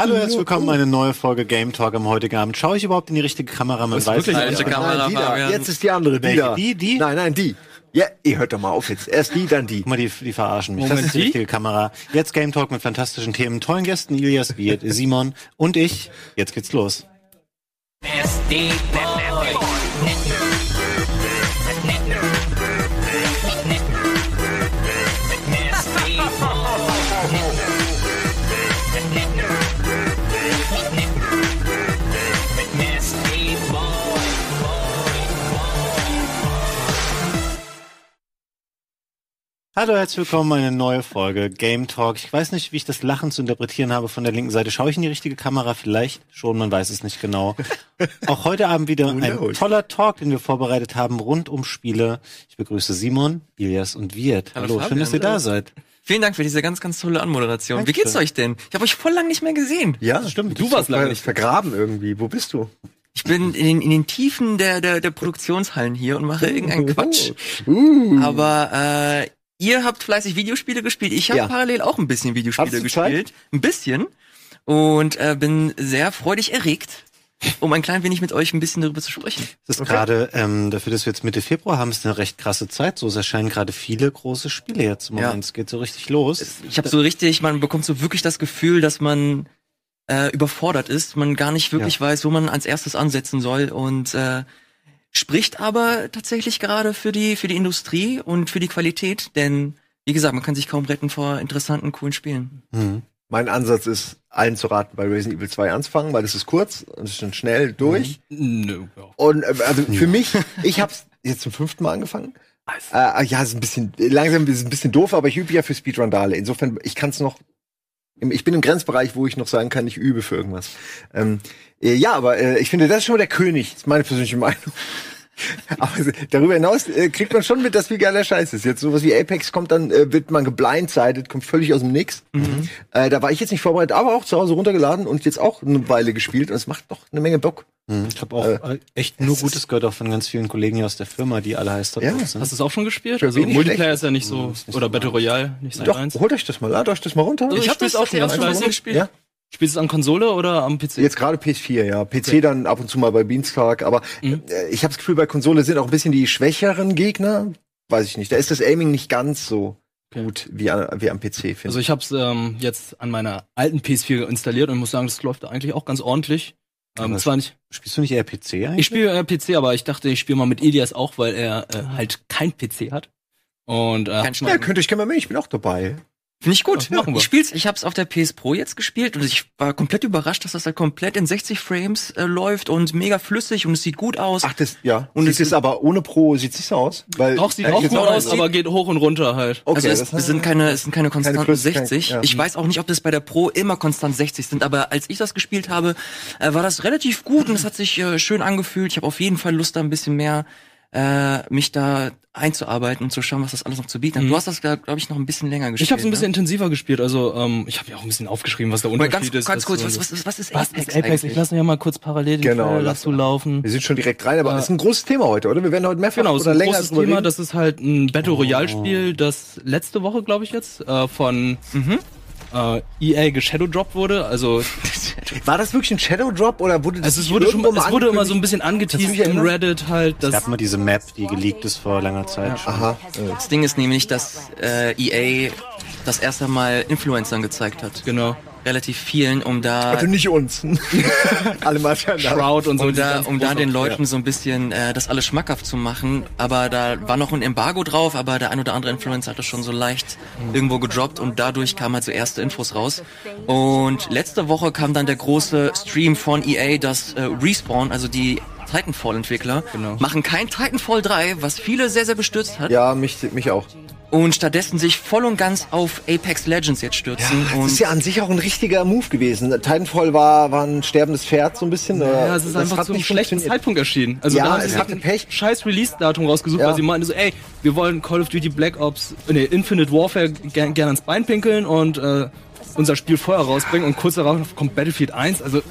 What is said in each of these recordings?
Hallo, herzlich willkommen, eine neue Folge Game Talk am heutigen Abend. Schaue ich überhaupt in die richtige Kamera? Man ist weiß wirklich es nicht. Kamera, Nein, die da. Fabian. Jetzt ist die andere, die da. Die, die? Nein, nein, die. Ja, ihr hört doch mal auf jetzt. Erst die, dann die. Guck mal, die, die verarschen mich. Moment, das ist die die? richtige Kamera. Jetzt Game Talk mit fantastischen Themen, tollen Gästen, Ilias, Wirt, Simon und ich. Jetzt geht's los. Hallo, herzlich willkommen, eine neue Folge Game Talk. Ich weiß nicht, wie ich das Lachen zu interpretieren habe von der linken Seite. Schaue ich in die richtige Kamera? Vielleicht schon, man weiß es nicht genau. Auch heute Abend wieder ein toller Talk, den wir vorbereitet haben, rund um Spiele. Ich begrüße Simon, Ilias und Wirt. Hallo, Hallo, schön, dass ihr da seid. Vielen Dank für diese ganz, ganz tolle Anmoderation. Wie Dankeschön. geht's euch denn? Ich habe euch voll lang nicht mehr gesehen. Ja, stimmt. Du warst lange lange nicht. vergraben irgendwie. Wo bist du? Ich bin in den, in den Tiefen der, der, der Produktionshallen hier und mache irgendeinen Quatsch. Uh. Aber äh, ihr habt fleißig Videospiele gespielt. Ich habe Ja. parallel auch ein bisschen Videospiele gespielt. Ein bisschen. Und äh, bin sehr freudig erregt, um ein klein wenig mit euch ein bisschen darüber zu sprechen. Es ist gerade, ähm, dafür, dass wir jetzt Mitte Februar haben, ist eine recht krasse Zeit. So, es erscheinen gerade viele große Spiele jetzt im Ja. Moment. Es geht so richtig los. Ich habe so richtig, man bekommt so wirklich das Gefühl, dass man äh, überfordert ist, man gar nicht wirklich weiß, wo man als erstes ansetzen soll und äh, spricht aber tatsächlich gerade für die für die Industrie und für die Qualität, denn wie gesagt, man kann sich kaum retten vor interessanten, coolen Spielen. Mhm. Mein Ansatz ist, allen zu raten, bei Resident Evil 2 anzufangen, weil das ist kurz und es ist schon schnell durch. Nö, ja. Und äh, also für mich, ich hab's jetzt zum fünften Mal angefangen. Äh, ja, ist ein bisschen langsam ist ein bisschen doof, aber ich übe ja für Speedrandale. Insofern, ich kann es noch. Ich bin im Grenzbereich, wo ich noch sagen kann, ich übe für irgendwas. Ähm, äh, ja, aber äh, ich finde, das ist schon mal der König. Ist meine persönliche Meinung. Aber darüber hinaus äh, kriegt man schon mit, dass wie geil der Scheiß ist. Jetzt sowas wie Apex kommt, dann äh, wird man geblindsided, kommt völlig aus dem Nix. Äh, da war ich jetzt nicht vorbereitet, aber auch zu Hause runtergeladen und jetzt auch eine Weile gespielt und es macht doch eine Menge Bock. Mhm. Ich habe auch äh, echt nur Gutes gehört, auch von ganz vielen Kollegen hier aus der Firma, die alle heiß dort Ja. Hast du es auch schon gespielt? Also Multiplayer schlecht. ist ja nicht so, ist nicht oder so Battle. Royale, nicht sein Doch, eins. holt euch das mal, ladet euch das mal runter. Also ich hab hab das auch schon ganz fleißig gespielt. Ja, Spielst du es an Konsole oder am PC? jetzt gerade PS4, ja. PC dann ab und zu mal bei Beanstalk, aber Mhm. äh, ich habe das Gefühl, bei Konsole sind auch ein bisschen die schwächeren Gegner. Weiß ich nicht. Da ist das Aiming nicht ganz so Okay. gut wie, an, wie am PC, finde Also ich habe es ähm, jetzt an meiner alten PS4 installiert und muss sagen, das läuft eigentlich auch ganz ordentlich. Ähm, zwar nicht, Spielst du nicht eher PC eigentlich? ich spiele äh, PC, aber ich dachte, ich spiele mal mit Elias auch, weil er äh, halt kein PC hat. Und äh, Ja, mal- könnt ihr euch gerne mal melden, ich bin auch dabei. Finde ich gut. Ja, machen wir. ich spiel's, ich hab's auf der PS Pro jetzt gespielt und ich war komplett überrascht, dass das halt komplett in 60 Frames äh, läuft und mega flüssig und es sieht gut aus. Ach, das, ja. Und Und es es ist aber ohne Pro, sieht's nicht so aus. Weil, Doch, sieht auch gut aus, aber geht hoch und runter halt. Okay, also es, das es sind keine, es sind keine konstanten Plus- kein- 60. ja. Ich weiß auch nicht, ob das bei der Pro immer konstant 60 sind, aber als ich das gespielt habe, äh, war das relativ gut und es hat sich äh, schön angefühlt. Ich habe auf jeden Fall Lust, da ein bisschen mehr äh, mich da einzuarbeiten und zu schauen, was das alles noch zu bieten hat. Mhm. Du hast das, glaube ich, noch ein bisschen länger gespielt. Ich habe es ein bisschen ne? intensiver gespielt, also ähm, ich habe ja auch ein bisschen aufgeschrieben, was der Unterschied ganz, ist. ganz kurz, was, was, ist, was ist was Apex, ist Apex? eigentlich? Ich lasse ja mal kurz parallel die Genau, Trailer lass dazu mal. laufen. Wir sind schon direkt rein, aber Äh, ist ein großes Thema heute, oder? Wir werden heute mehrfach Genau, oder ein länger großes Thema. Das ist halt ein Battle Royale Spiel, das letzte Woche, glaube ich jetzt, äh, von Mhm. Äh, EA geshadowdropped wurde. Also War das wirklich ein Shadow Drop oder wurde das es, ist- nicht wurde schon, mal es wurde immer so ein bisschen angeteased im? Reddit halt, Es dass gab mal diese Map, die geleakt ist vor langer Zeit schon. Aha. Das Ding ist nämlich, dass äh, EA das erste Mal Influencern gezeigt hat. genau Relativ vielen, um da Also nicht uns. Alle mal Shroud und so. um da, um da den Leuten so ein bisschen äh, das alles schmackhaft zu machen. Aber da war noch ein Embargo drauf, aber der ein oder andere Influencer hat das schon so leicht irgendwo gedroppt und dadurch kamen halt so erste Infos raus. Und letzte Woche kam dann der große Stream von EA, das äh, Respawn, also die Titanfall-Entwickler, Genau. machen kein Titanfall 3, was viele sehr, sehr bestürzt hat. Ja, mich, mich auch. Und stattdessen sich voll und ganz auf Apex Legends jetzt stürzen. Das und ist ja an sich auch ein richtiger Move gewesen. Titanfall war, war ein sterbendes Pferd so ein bisschen. Ja, es ist Das einfach zu einem nicht schlechten. Zeitpunkt erschienen. Also Ja, da haben es sie hatte sich Pech. ein scheiß Release-Datum rausgesucht, Ja. weil sie meinten so, ey, wir wollen Call of Duty Black Ops, nee, Infinite Warfare gern, gern ans Bein pinkeln und äh, unser Spiel vorher rausbringen und kurz darauf kommt Battlefield 1. Also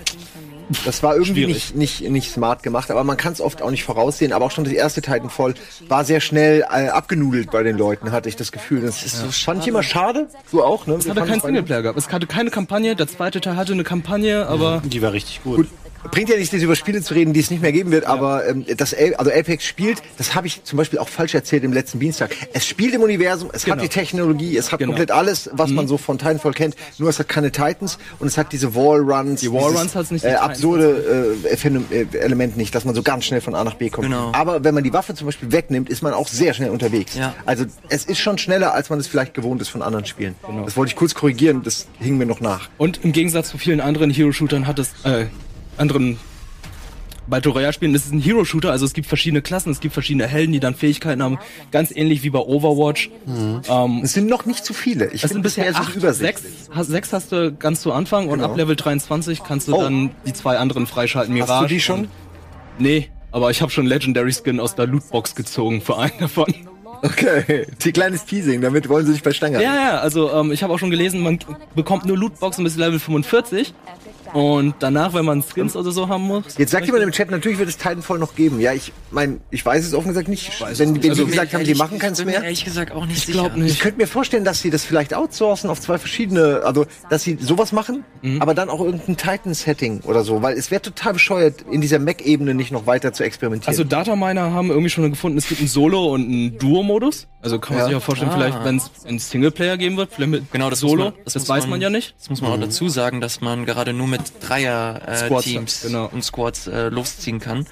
Das war irgendwie Schwierig. nicht, nicht, nicht smart gemacht, aber man kann es oft auch nicht voraussehen. Aber auch schon das erste Titanfall war sehr schnell äh, abgenudelt bei den Leuten, hatte ich das Gefühl. Das ist so fand ich immer schade. Du auch, ne? Es hatte keinen Singleplayer gehabt. Es hatte keine Kampagne. Der zweite Teil hatte eine Kampagne, aber Die war richtig gut. Gut, bringt ja nichts, über Spiele zu reden, die es nicht mehr geben wird, aber ähm, das A- also Apex spielt, das habe ich zum Beispiel auch falsch erzählt im letzten Dienstag. Es spielt im Universum, es hat Genau. die Technologie, es hat Genau. komplett alles, was man so von Titanfall kennt, nur es hat keine Titans und es hat diese Wallruns. Die Wallruns hat's nicht, die Äh, absurde äh, äh, Element nicht, dass man so ganz schnell von A nach B kommt. Genau. Aber wenn man die Waffe zum Beispiel wegnimmt, ist man auch sehr schnell unterwegs. Ja. Also es ist schon schneller, als man es vielleicht gewohnt ist von anderen Spielen. Genau. Das wollte ich kurz korrigieren, das hing mir noch nach. Und im Gegensatz zu vielen anderen Hero-Shootern hat es, äh, anderen Battle Royale-Spielen, das ist ein Hero-Shooter, also es gibt verschiedene Klassen, es gibt verschiedene Helden, die dann Fähigkeiten haben, ganz ähnlich wie bei Overwatch. Ähm, Es sind noch nicht zu viele. Ich es sind bisher acht, übersichtlich. sechs, hast, sechs hast du ganz zu Anfang und Genau. ab Level 23 kannst du Oh. dann die zwei anderen freischalten. Mirage. Hast du die schon? und- Nee, aber ich habe schon Legendary Skin aus der Lootbox gezogen für einen davon. Okay, die kleines Teasing, damit wollen sie dich bei Stange Ja, ja, also ähm, ich habe auch schon gelesen, man bekommt nur Lootboxen bis Level 45 und danach, wenn man Skins oder so haben muss. Jetzt sagt jemand im Chat, natürlich wird es Titanfall noch geben. Ja, ich mein, ich weiß es offen gesagt nicht. Wenn, wenn Also, sie gesagt haben, sie machen keins mehr. ehrlich gesagt auch nicht Ich sicher. nicht. Ich könnte mir vorstellen, dass sie das vielleicht outsourcen auf zwei verschiedene, also dass sie sowas machen, Mhm. aber dann auch irgendein Titan-Setting oder so, weil es wäre total bescheuert, in dieser Mac-Ebene nicht noch weiter zu experimentieren. Also Dataminer haben irgendwie schon gefunden, es gibt einen Solo- und einen Duo-Modus. Also kann man Ja. sich auch vorstellen, Ah. vielleicht, wenn es einen Singleplayer geben wird, vielleicht mit Genau, das Solo, man, das, muss weiß man ja nicht. Das muss man auch dazu sagen, dass man gerade nur mit Dreier äh, genau. und Squads äh, losziehen kann.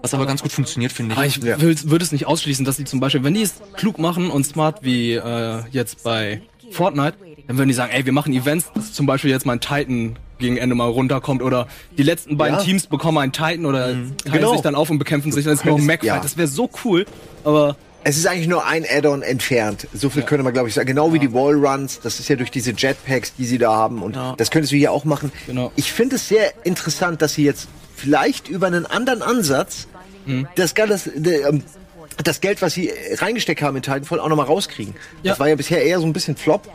Was aber ganz gut funktioniert, finde ich. Aber ich Ja. würde es nicht ausschließen, dass sie zum Beispiel, wenn die es klug machen und smart wie äh, jetzt bei Fortnite, dann würden die sagen, ey, wir machen Events, dass zum Beispiel jetzt mal ein Titan gegen Ende mal runterkommt oder die letzten beiden Ja. Teams bekommen einen Titan oder teilen Genau. sich dann auf und bekämpfen sich. Das ist nur ein Mac-Fight. Ja. Das wäre so cool, aber Es ist eigentlich nur ein Add-on entfernt. So viel könnte man, glaube ich, sagen. Genau wie die Wallruns. Das ist ja durch diese Jetpacks, die sie da haben. Und Ja. das könntest du hier auch machen. Genau. Ich finde es sehr interessant, dass sie jetzt vielleicht über einen anderen Ansatz das, Geld- das, de- ähm, das Geld, was sie reingesteckt haben in Titanfall, auch nochmal rauskriegen. Ja. Das war ja bisher eher so ein bisschen Flop.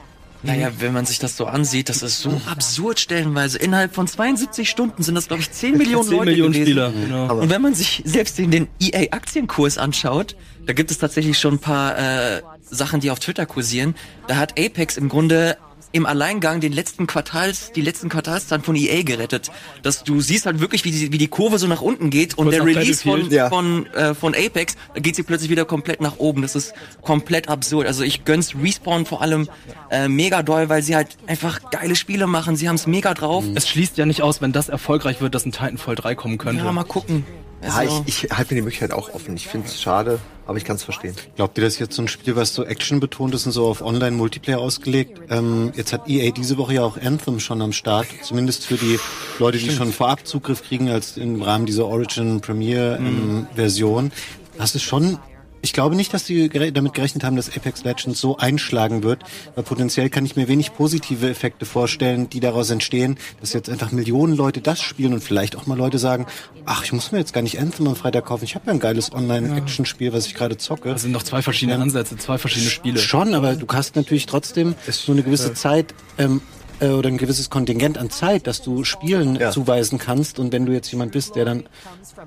Naja, wenn man sich das so ansieht, das ist so absurd stellenweise. Innerhalb von 72 Stunden sind das, glaube ich, 10 Millionen 10 Leute Millionen gewesen. Spieler. Genau. Und wenn man sich selbst den, den EA-Aktienkurs anschaut, da gibt es tatsächlich schon ein paar äh, Sachen, die auf Twitter kursieren. Da hat Apex im Grunde im Alleingang den letzten Quartals, die letzten Quartalszahlen von EA gerettet. Dass du siehst halt wirklich, wie die, wie die Kurve so nach unten geht und Kurz der Release von. Ja. von, äh, von Apex, da geht sie plötzlich wieder komplett nach oben. Das ist komplett absurd. Also ich gönn's Respawn vor allem äh, mega doll, weil sie halt einfach geile Spiele machen. Sie haben's mega drauf. es schließt ja nicht aus, wenn das erfolgreich wird, dass ein Titanfall 3 kommen könnte. Ja, mal gucken. Ja, Also- ich, ich halte mir die Möglichkeit auch offen. Ich finde es schade, aber ich kann es verstehen. Glaubt ihr, das ist jetzt so ein Spiel, was so Action betont ist und so auf Online-Multiplayer ausgelegt? Ähm, jetzt hat EA diese Woche ja auch Anthem schon am Start, zumindest für die Leute, die schon vorab Zugriff kriegen, als im Rahmen dieser Origin Premiere ähm, Version. Das ist schon, ich glaube nicht, dass gere- damit gerechnet haben, dass Apex Legends so einschlagen wird, weil potenziell kann ich mir wenig positive Effekte vorstellen, die daraus entstehen, dass jetzt einfach Millionen Leute das spielen und vielleicht auch mal Leute sagen, ach, ich muss mir jetzt gar nicht Anthem am Freitag kaufen, ich habe ja ein geiles Online-Action-Spiel, was ich gerade zocke. Das sind noch zwei verschiedene Ansätze, zwei verschiedene Spiele. Schon, aber du hast natürlich trotzdem so eine gewisse Zeit ähm, äh, oder ein gewisses Kontingent an Zeit, dass du Spielen Ja. zuweisen kannst. Und wenn du jetzt jemand bist, der dann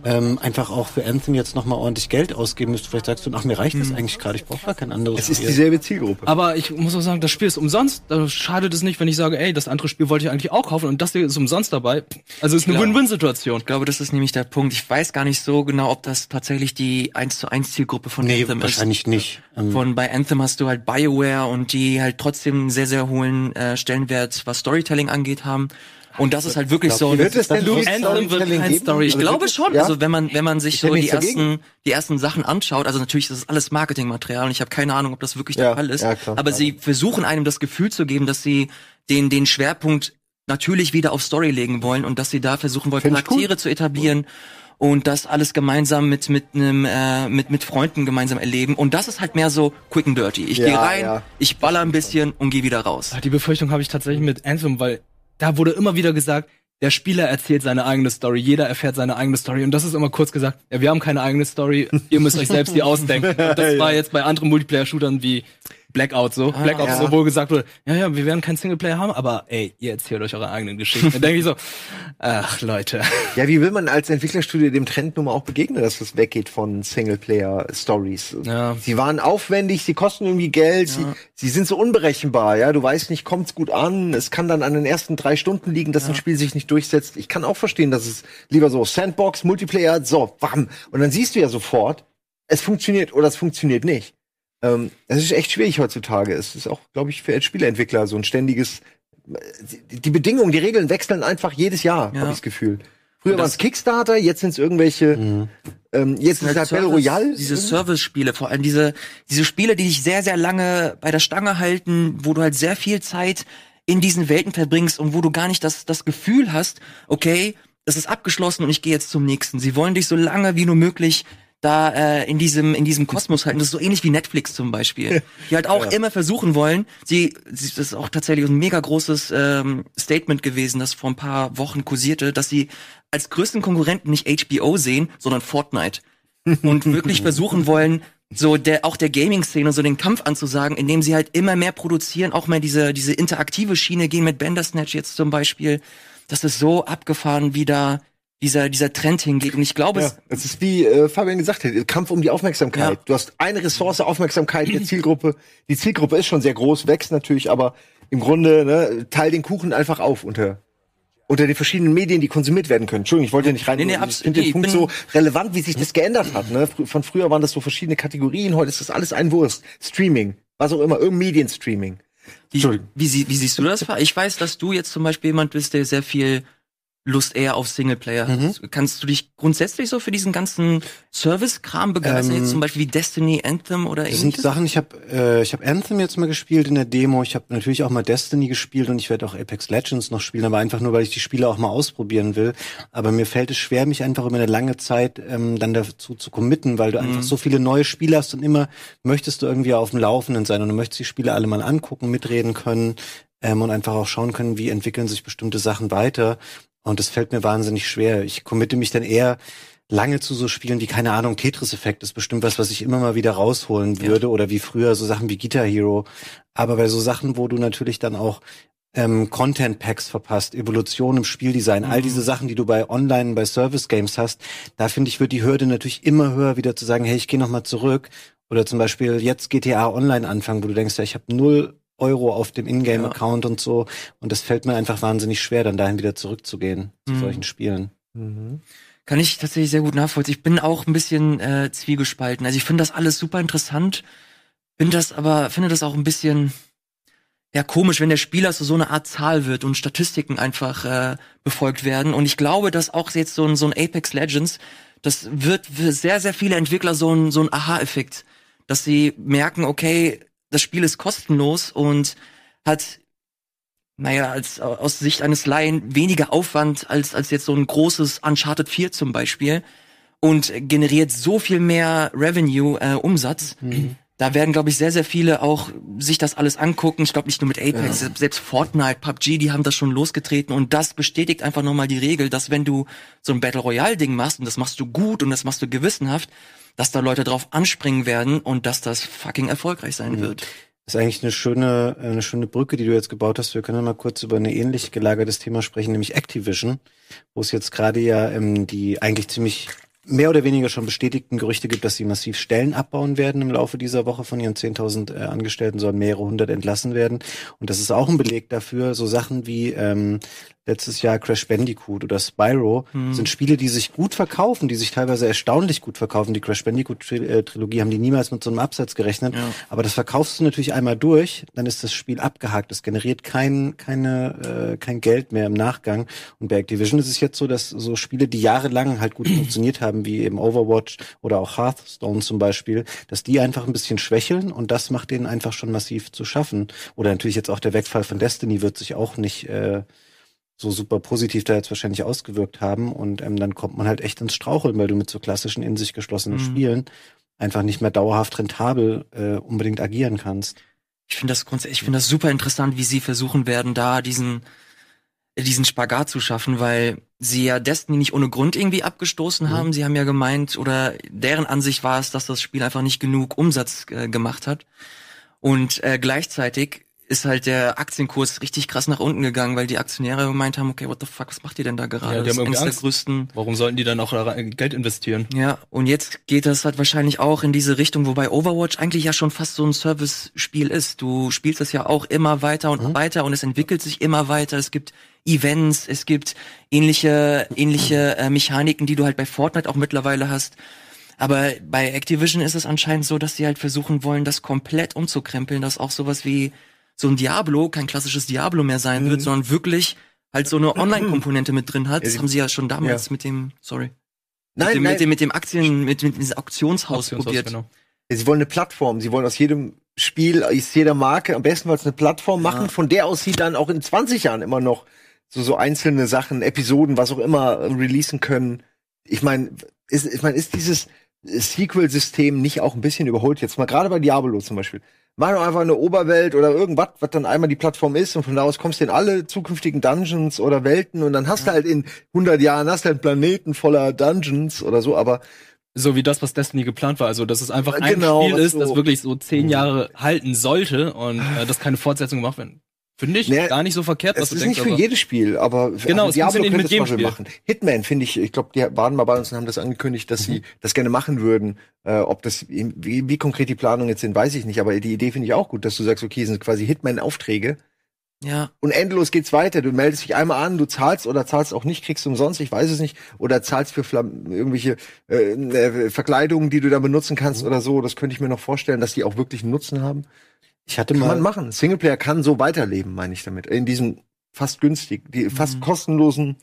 ähm, einfach auch für Anthem jetzt nochmal ordentlich Geld ausgeben müsste, vielleicht sagst du, ach, mir reicht das eigentlich gerade, ich brauche gar kein anderes Es ist Spiel. dieselbe Zielgruppe. Aber ich muss auch sagen, das Spiel ist umsonst. Da schadet es nicht, wenn ich sage, ey, das andere Spiel wollte ich eigentlich auch kaufen und das hier ist umsonst dabei. Also es ist eine Klar. Win-Win-Situation. Ich glaube, das ist nämlich der Punkt. Ich weiß gar nicht so genau, ob das tatsächlich die 1 zu 1 Zielgruppe von nee, Anthem ist. wahrscheinlich nicht. Ähm, Von bei Anthem hast du halt BioWare und die halt trotzdem einen sehr, sehr hohen äh, Stellenwert, was Storytelling angeht, haben. Und das ist halt wirklich so ein, Wird es denn Storytelling kein geben? Story- ich Also glaube schon, Ja? also wenn man wenn man sich so die dagegen. ersten die ersten Sachen anschaut, also natürlich das ist alles Marketingmaterial und ich habe keine Ahnung, ob das wirklich Ja, der Fall ist, ja, klar. aber sie versuchen einem das Gefühl zu geben, dass sie den den Schwerpunkt natürlich wieder auf Story legen wollen und dass sie da versuchen wollen Find Charaktere zu etablieren und das alles gemeinsam mit mit einem äh, mit mit Freunden gemeinsam erleben und das ist halt mehr so quick and dirty. Ich Ja, gehe rein, ja. ich baller ein bisschen und gehe wieder raus. Die Befürchtung habe ich tatsächlich mit Anthem, weil da wurde immer wieder gesagt, der Spieler erzählt seine eigene Story, jeder erfährt seine eigene Story und das ist immer kurz gesagt, ja, wir haben keine eigene Story, ihr müsst euch selbst die ausdenken. Und das war jetzt bei anderen Multiplayer-Shootern wie Blackout so. Ah, Blackout, ja. so, wo gesagt wurde, ja, ja, wir werden keinen Singleplayer haben, aber ey, ihr erzählt euch eure eigenen Geschichten. Dann denke ich so, ach Leute. Ja, wie will man als Entwicklerstudio dem Trend nun mal auch begegnen, dass es weggeht von Singleplayer-Stories? Ja. Sie waren aufwendig, sie kosten irgendwie Geld, sie, sie sind so unberechenbar, ja. Du weißt nicht, kommt's gut an. Es kann dann an den ersten drei Stunden liegen, dass ein Spiel sich nicht durchsetzt. Ich kann auch verstehen, dass es lieber so Sandbox, Multiplayer, so, bam. Und dann siehst du ja sofort, es funktioniert oder es funktioniert nicht. Ähm, das ist echt schwierig heutzutage. Es ist auch, glaube ich, für Spieleentwickler so ein ständiges. Die, die Bedingungen, die Regeln wechseln einfach jedes Jahr, Ja. habe ich das Gefühl. Früher waren es Kickstarter, jetzt sind es irgendwelche. Ähm, jetzt ist es halt Battle Service- Royale. Diese Service-Spiele, vor allem diese, diese Spiele, die dich sehr, sehr lange bei der Stange halten, wo du halt sehr viel Zeit in diesen Welten verbringst und wo du gar nicht das, das Gefühl hast, okay, das ist abgeschlossen und ich gehe jetzt zum nächsten. Sie wollen dich so lange wie nur möglich da äh, in diesem in diesem Kosmos halten. Das ist so ähnlich wie Netflix zum Beispiel, die halt auch immer versuchen wollen. Sie, sie das ist auch tatsächlich ein mega großes ähm, Statement gewesen, das vor ein paar Wochen kursierte, dass sie als größten Konkurrenten nicht HBO sehen, sondern Fortnite und wirklich versuchen wollen, so der auch der Gaming-Szene so den Kampf anzusagen, indem sie halt immer mehr produzieren, auch mal diese diese interaktive Schiene gehen mit Bandersnatch jetzt zum Beispiel. Das ist so abgefahren, wie da dieser dieser Trend hingeht. Und ich glaube, Ja, es es ist wie äh, Fabian gesagt hat, Kampf um die Aufmerksamkeit. Ja. Du hast eine Ressource Aufmerksamkeit der Zielgruppe. Die Zielgruppe ist schon sehr groß, wächst natürlich, aber im Grunde ne, teil den Kuchen einfach auf unter unter den verschiedenen Medien, die konsumiert werden können. Entschuldigung, ich wollte nicht rein. Nee, nee, ich finde den Punkt so relevant, wie sich das geändert hat. Ne? Von früher waren das so verschiedene Kategorien, heute ist das alles ein Wurst. Streaming, was auch immer, irgendein Medienstreaming. Wie, Entschuldigung. wie, sie- wie siehst du das? Ich weiß, dass du jetzt zum Beispiel jemand bist, der sehr viel Lust eher auf Singleplayer hat. Kannst du dich grundsätzlich so für diesen ganzen Service-Kram begeistern? Ähm, jetzt zum Beispiel wie Destiny, Anthem oder Das sind ähnliches? Sachen, ich habe äh, ich hab Anthem jetzt mal gespielt in der Demo. Ich habe natürlich auch mal Destiny gespielt und ich werde auch Apex Legends noch spielen, aber einfach nur, weil ich die Spiele auch mal ausprobieren will. Aber mir fällt es schwer, mich einfach über eine lange Zeit ähm, dann dazu zu committen, weil du einfach so viele neue Spiele hast und immer möchtest du irgendwie auf dem Laufenden sein und du möchtest die Spiele alle mal angucken, mitreden können ähm, und einfach auch schauen können, wie entwickeln sich bestimmte Sachen weiter. Und das fällt mir wahnsinnig schwer. Ich committe mich dann eher lange zu so Spielen wie, keine Ahnung, Tetris-Effekt ist bestimmt was, was ich immer mal wieder rausholen würde oder wie früher so Sachen wie Guitar Hero. Aber bei so Sachen, wo du natürlich dann auch ähm, Content-Packs verpasst, Evolution im Spieldesign, all diese Sachen, die du bei Online, bei Service-Games hast, da finde ich, wird die Hürde natürlich immer höher, wieder zu sagen, hey, ich gehe nochmal zurück. Oder zum Beispiel jetzt GTA Online anfangen, wo du denkst, ja, ich habe null Euro auf dem Ingame-Account und so. Und das fällt mir einfach wahnsinnig schwer, dann dahin wieder zurückzugehen zu Mhm. solchen Spielen. Kann ich tatsächlich sehr gut nachvollziehen. Ich bin auch ein bisschen äh, zwiegespalten. Also ich finde das alles super interessant, finde das aber finde das auch ein bisschen ja komisch, wenn der Spieler so so eine Art Zahl wird und Statistiken einfach äh, befolgt werden. Und ich glaube, dass auch jetzt so ein so ein Apex Legends, das wird für sehr sehr viele Entwickler so ein so ein Aha-Effekt, dass sie merken, okay, das Spiel ist kostenlos und hat naja, als aus Sicht eines Laien weniger Aufwand als, als jetzt so ein großes Uncharted 4 zum Beispiel und generiert so viel mehr Revenue, äh, Umsatz. Da werden, glaube ich, sehr, sehr viele auch sich das alles angucken. Ich glaube nicht nur mit Apex, selbst- selbst Fortnite, PUBG, die haben das schon losgetreten und das bestätigt einfach nochmal die Regel, dass wenn du so ein Battle Royale Ding machst und das machst du gut und das machst du gewissenhaft, dass da Leute drauf anspringen werden und dass das fucking erfolgreich sein wird. Das ist eigentlich eine schöne, eine schöne Brücke, die du jetzt gebaut hast. Wir können ja mal kurz über eine ähnlich gelagertes Thema sprechen, nämlich Activision, wo es jetzt gerade ja ähm, die eigentlich ziemlich mehr oder weniger schon bestätigten Gerüchte gibt, dass sie massiv Stellen abbauen werden im Laufe dieser Woche. Von ihren 10.000 äh, Angestellten sollen mehrere hundert entlassen werden. Und das ist auch ein Beleg dafür, so Sachen wie ähm, letztes Jahr Crash Bandicoot oder Spyro sind Spiele, die sich gut verkaufen, die sich teilweise erstaunlich gut verkaufen. Die Crash Bandicoot-Trilogie haben die niemals mit so einem Absatz gerechnet. Ja. Aber das verkaufst du natürlich einmal durch, dann ist das Spiel abgehakt. Es generiert kein, keine, äh, kein Geld mehr im Nachgang. Und bei Activision ist es jetzt so, dass so Spiele, die jahrelang halt gut funktioniert haben, wie eben Overwatch oder auch Hearthstone zum Beispiel, dass die einfach ein bisschen schwächeln und das macht denen einfach schon massiv zu schaffen. Oder natürlich jetzt auch der Wegfall von Destiny wird sich auch nicht äh, so super positiv da jetzt wahrscheinlich ausgewirkt haben. Und ähm, dann kommt man halt echt ins Straucheln, weil du mit so klassischen, in sich geschlossenen Mhm. Spielen einfach nicht mehr dauerhaft rentabel äh, unbedingt agieren kannst. Ich finde das grundsätzlich, ich finde das super interessant, wie sie versuchen werden, da diesen diesen Spagat zu schaffen, weil sie ja Destiny nicht ohne Grund irgendwie abgestoßen haben. Sie haben ja gemeint, oder deren Ansicht war es, dass das Spiel einfach nicht genug Umsatz äh, gemacht hat. Und äh, gleichzeitig ist halt der Aktienkurs richtig krass nach unten gegangen, weil die Aktionäre gemeint haben, okay, what the fuck, was macht ihr denn da gerade? Ja, die das haben ist irgendwie eines der größten Warum sollten die dann auch Geld investieren? ja, und jetzt geht das halt wahrscheinlich auch in diese Richtung, wobei Overwatch eigentlich ja schon fast so ein Service-Spiel ist. Du spielst es ja auch immer weiter und weiter und es entwickelt sich immer weiter. Es gibt Events, es gibt ähnliche, ähnliche äh, Mechaniken, die du halt bei Fortnite auch mittlerweile hast. Aber bei Activision ist es anscheinend so, dass sie halt versuchen wollen, das komplett umzukrempeln, dass auch sowas wie so ein Diablo kein klassisches Diablo mehr sein wird, sondern wirklich halt so eine Online-Komponente mit drin hat. Ja, Das haben sie ja schon damals mit dem, sorry, Nein, mit, dem, nein, mit dem mit dem Aktien, mit, mit diesem Auktionshaus Auktionshaus, probiert. genau. sie wollen eine Plattform. Sie wollen aus jedem Spiel, aus jeder Marke, am besten weil eine Plattform machen, von der aus sie dann auch in 20 Jahren immer noch so, so einzelne Sachen, Episoden, was auch immer, äh, releasen können. Ich meine, ist, ich meine, ist dieses Sequel-System nicht auch ein bisschen überholt jetzt mal, gerade bei Diablo zum Beispiel. Mach doch einfach eine Oberwelt oder irgendwas, was dann einmal die Plattform ist und von da aus kommst du in alle zukünftigen Dungeons oder Welten und dann hast du halt in 100 Jahren hast du halt einen Planeten voller Dungeons oder so, aber So wie das, was Destiny geplant war. Also, dass es einfach ein Genau, Spiel ist, so- das wirklich so zehn Jahre halten sollte und äh, dass keine Fortsetzung gemacht werden. Finde ich Nee, gar nicht so verkehrt, was Es du ist denkst. nicht für jedes Spiel, aber Genau, also Diablo könnte mit Beispiel Spiel. machen. Hitman finde ich, ich glaube, die waren mal bei uns und haben das angekündigt, dass sie das gerne machen würden. Äh, ob das wie, wie konkret die Planungen jetzt sind, weiß ich nicht, aber die Idee finde ich auch gut, dass du sagst, okay, es sind quasi Hitman-Aufträge Ja, und endlos geht's weiter. Du meldest dich einmal an, du zahlst oder zahlst auch nicht, kriegst du umsonst, ich weiß es nicht, oder zahlst für Flam irgendwelche äh, äh, Verkleidungen, die du dann benutzen kannst oder so. Das könnte ich mir noch vorstellen, dass die auch wirklich einen Nutzen haben. Ich hatte Kann mal man machen. Singleplayer kann so weiterleben, meine ich damit. In diesem fast günstig, die fast Mhm. kostenlosen.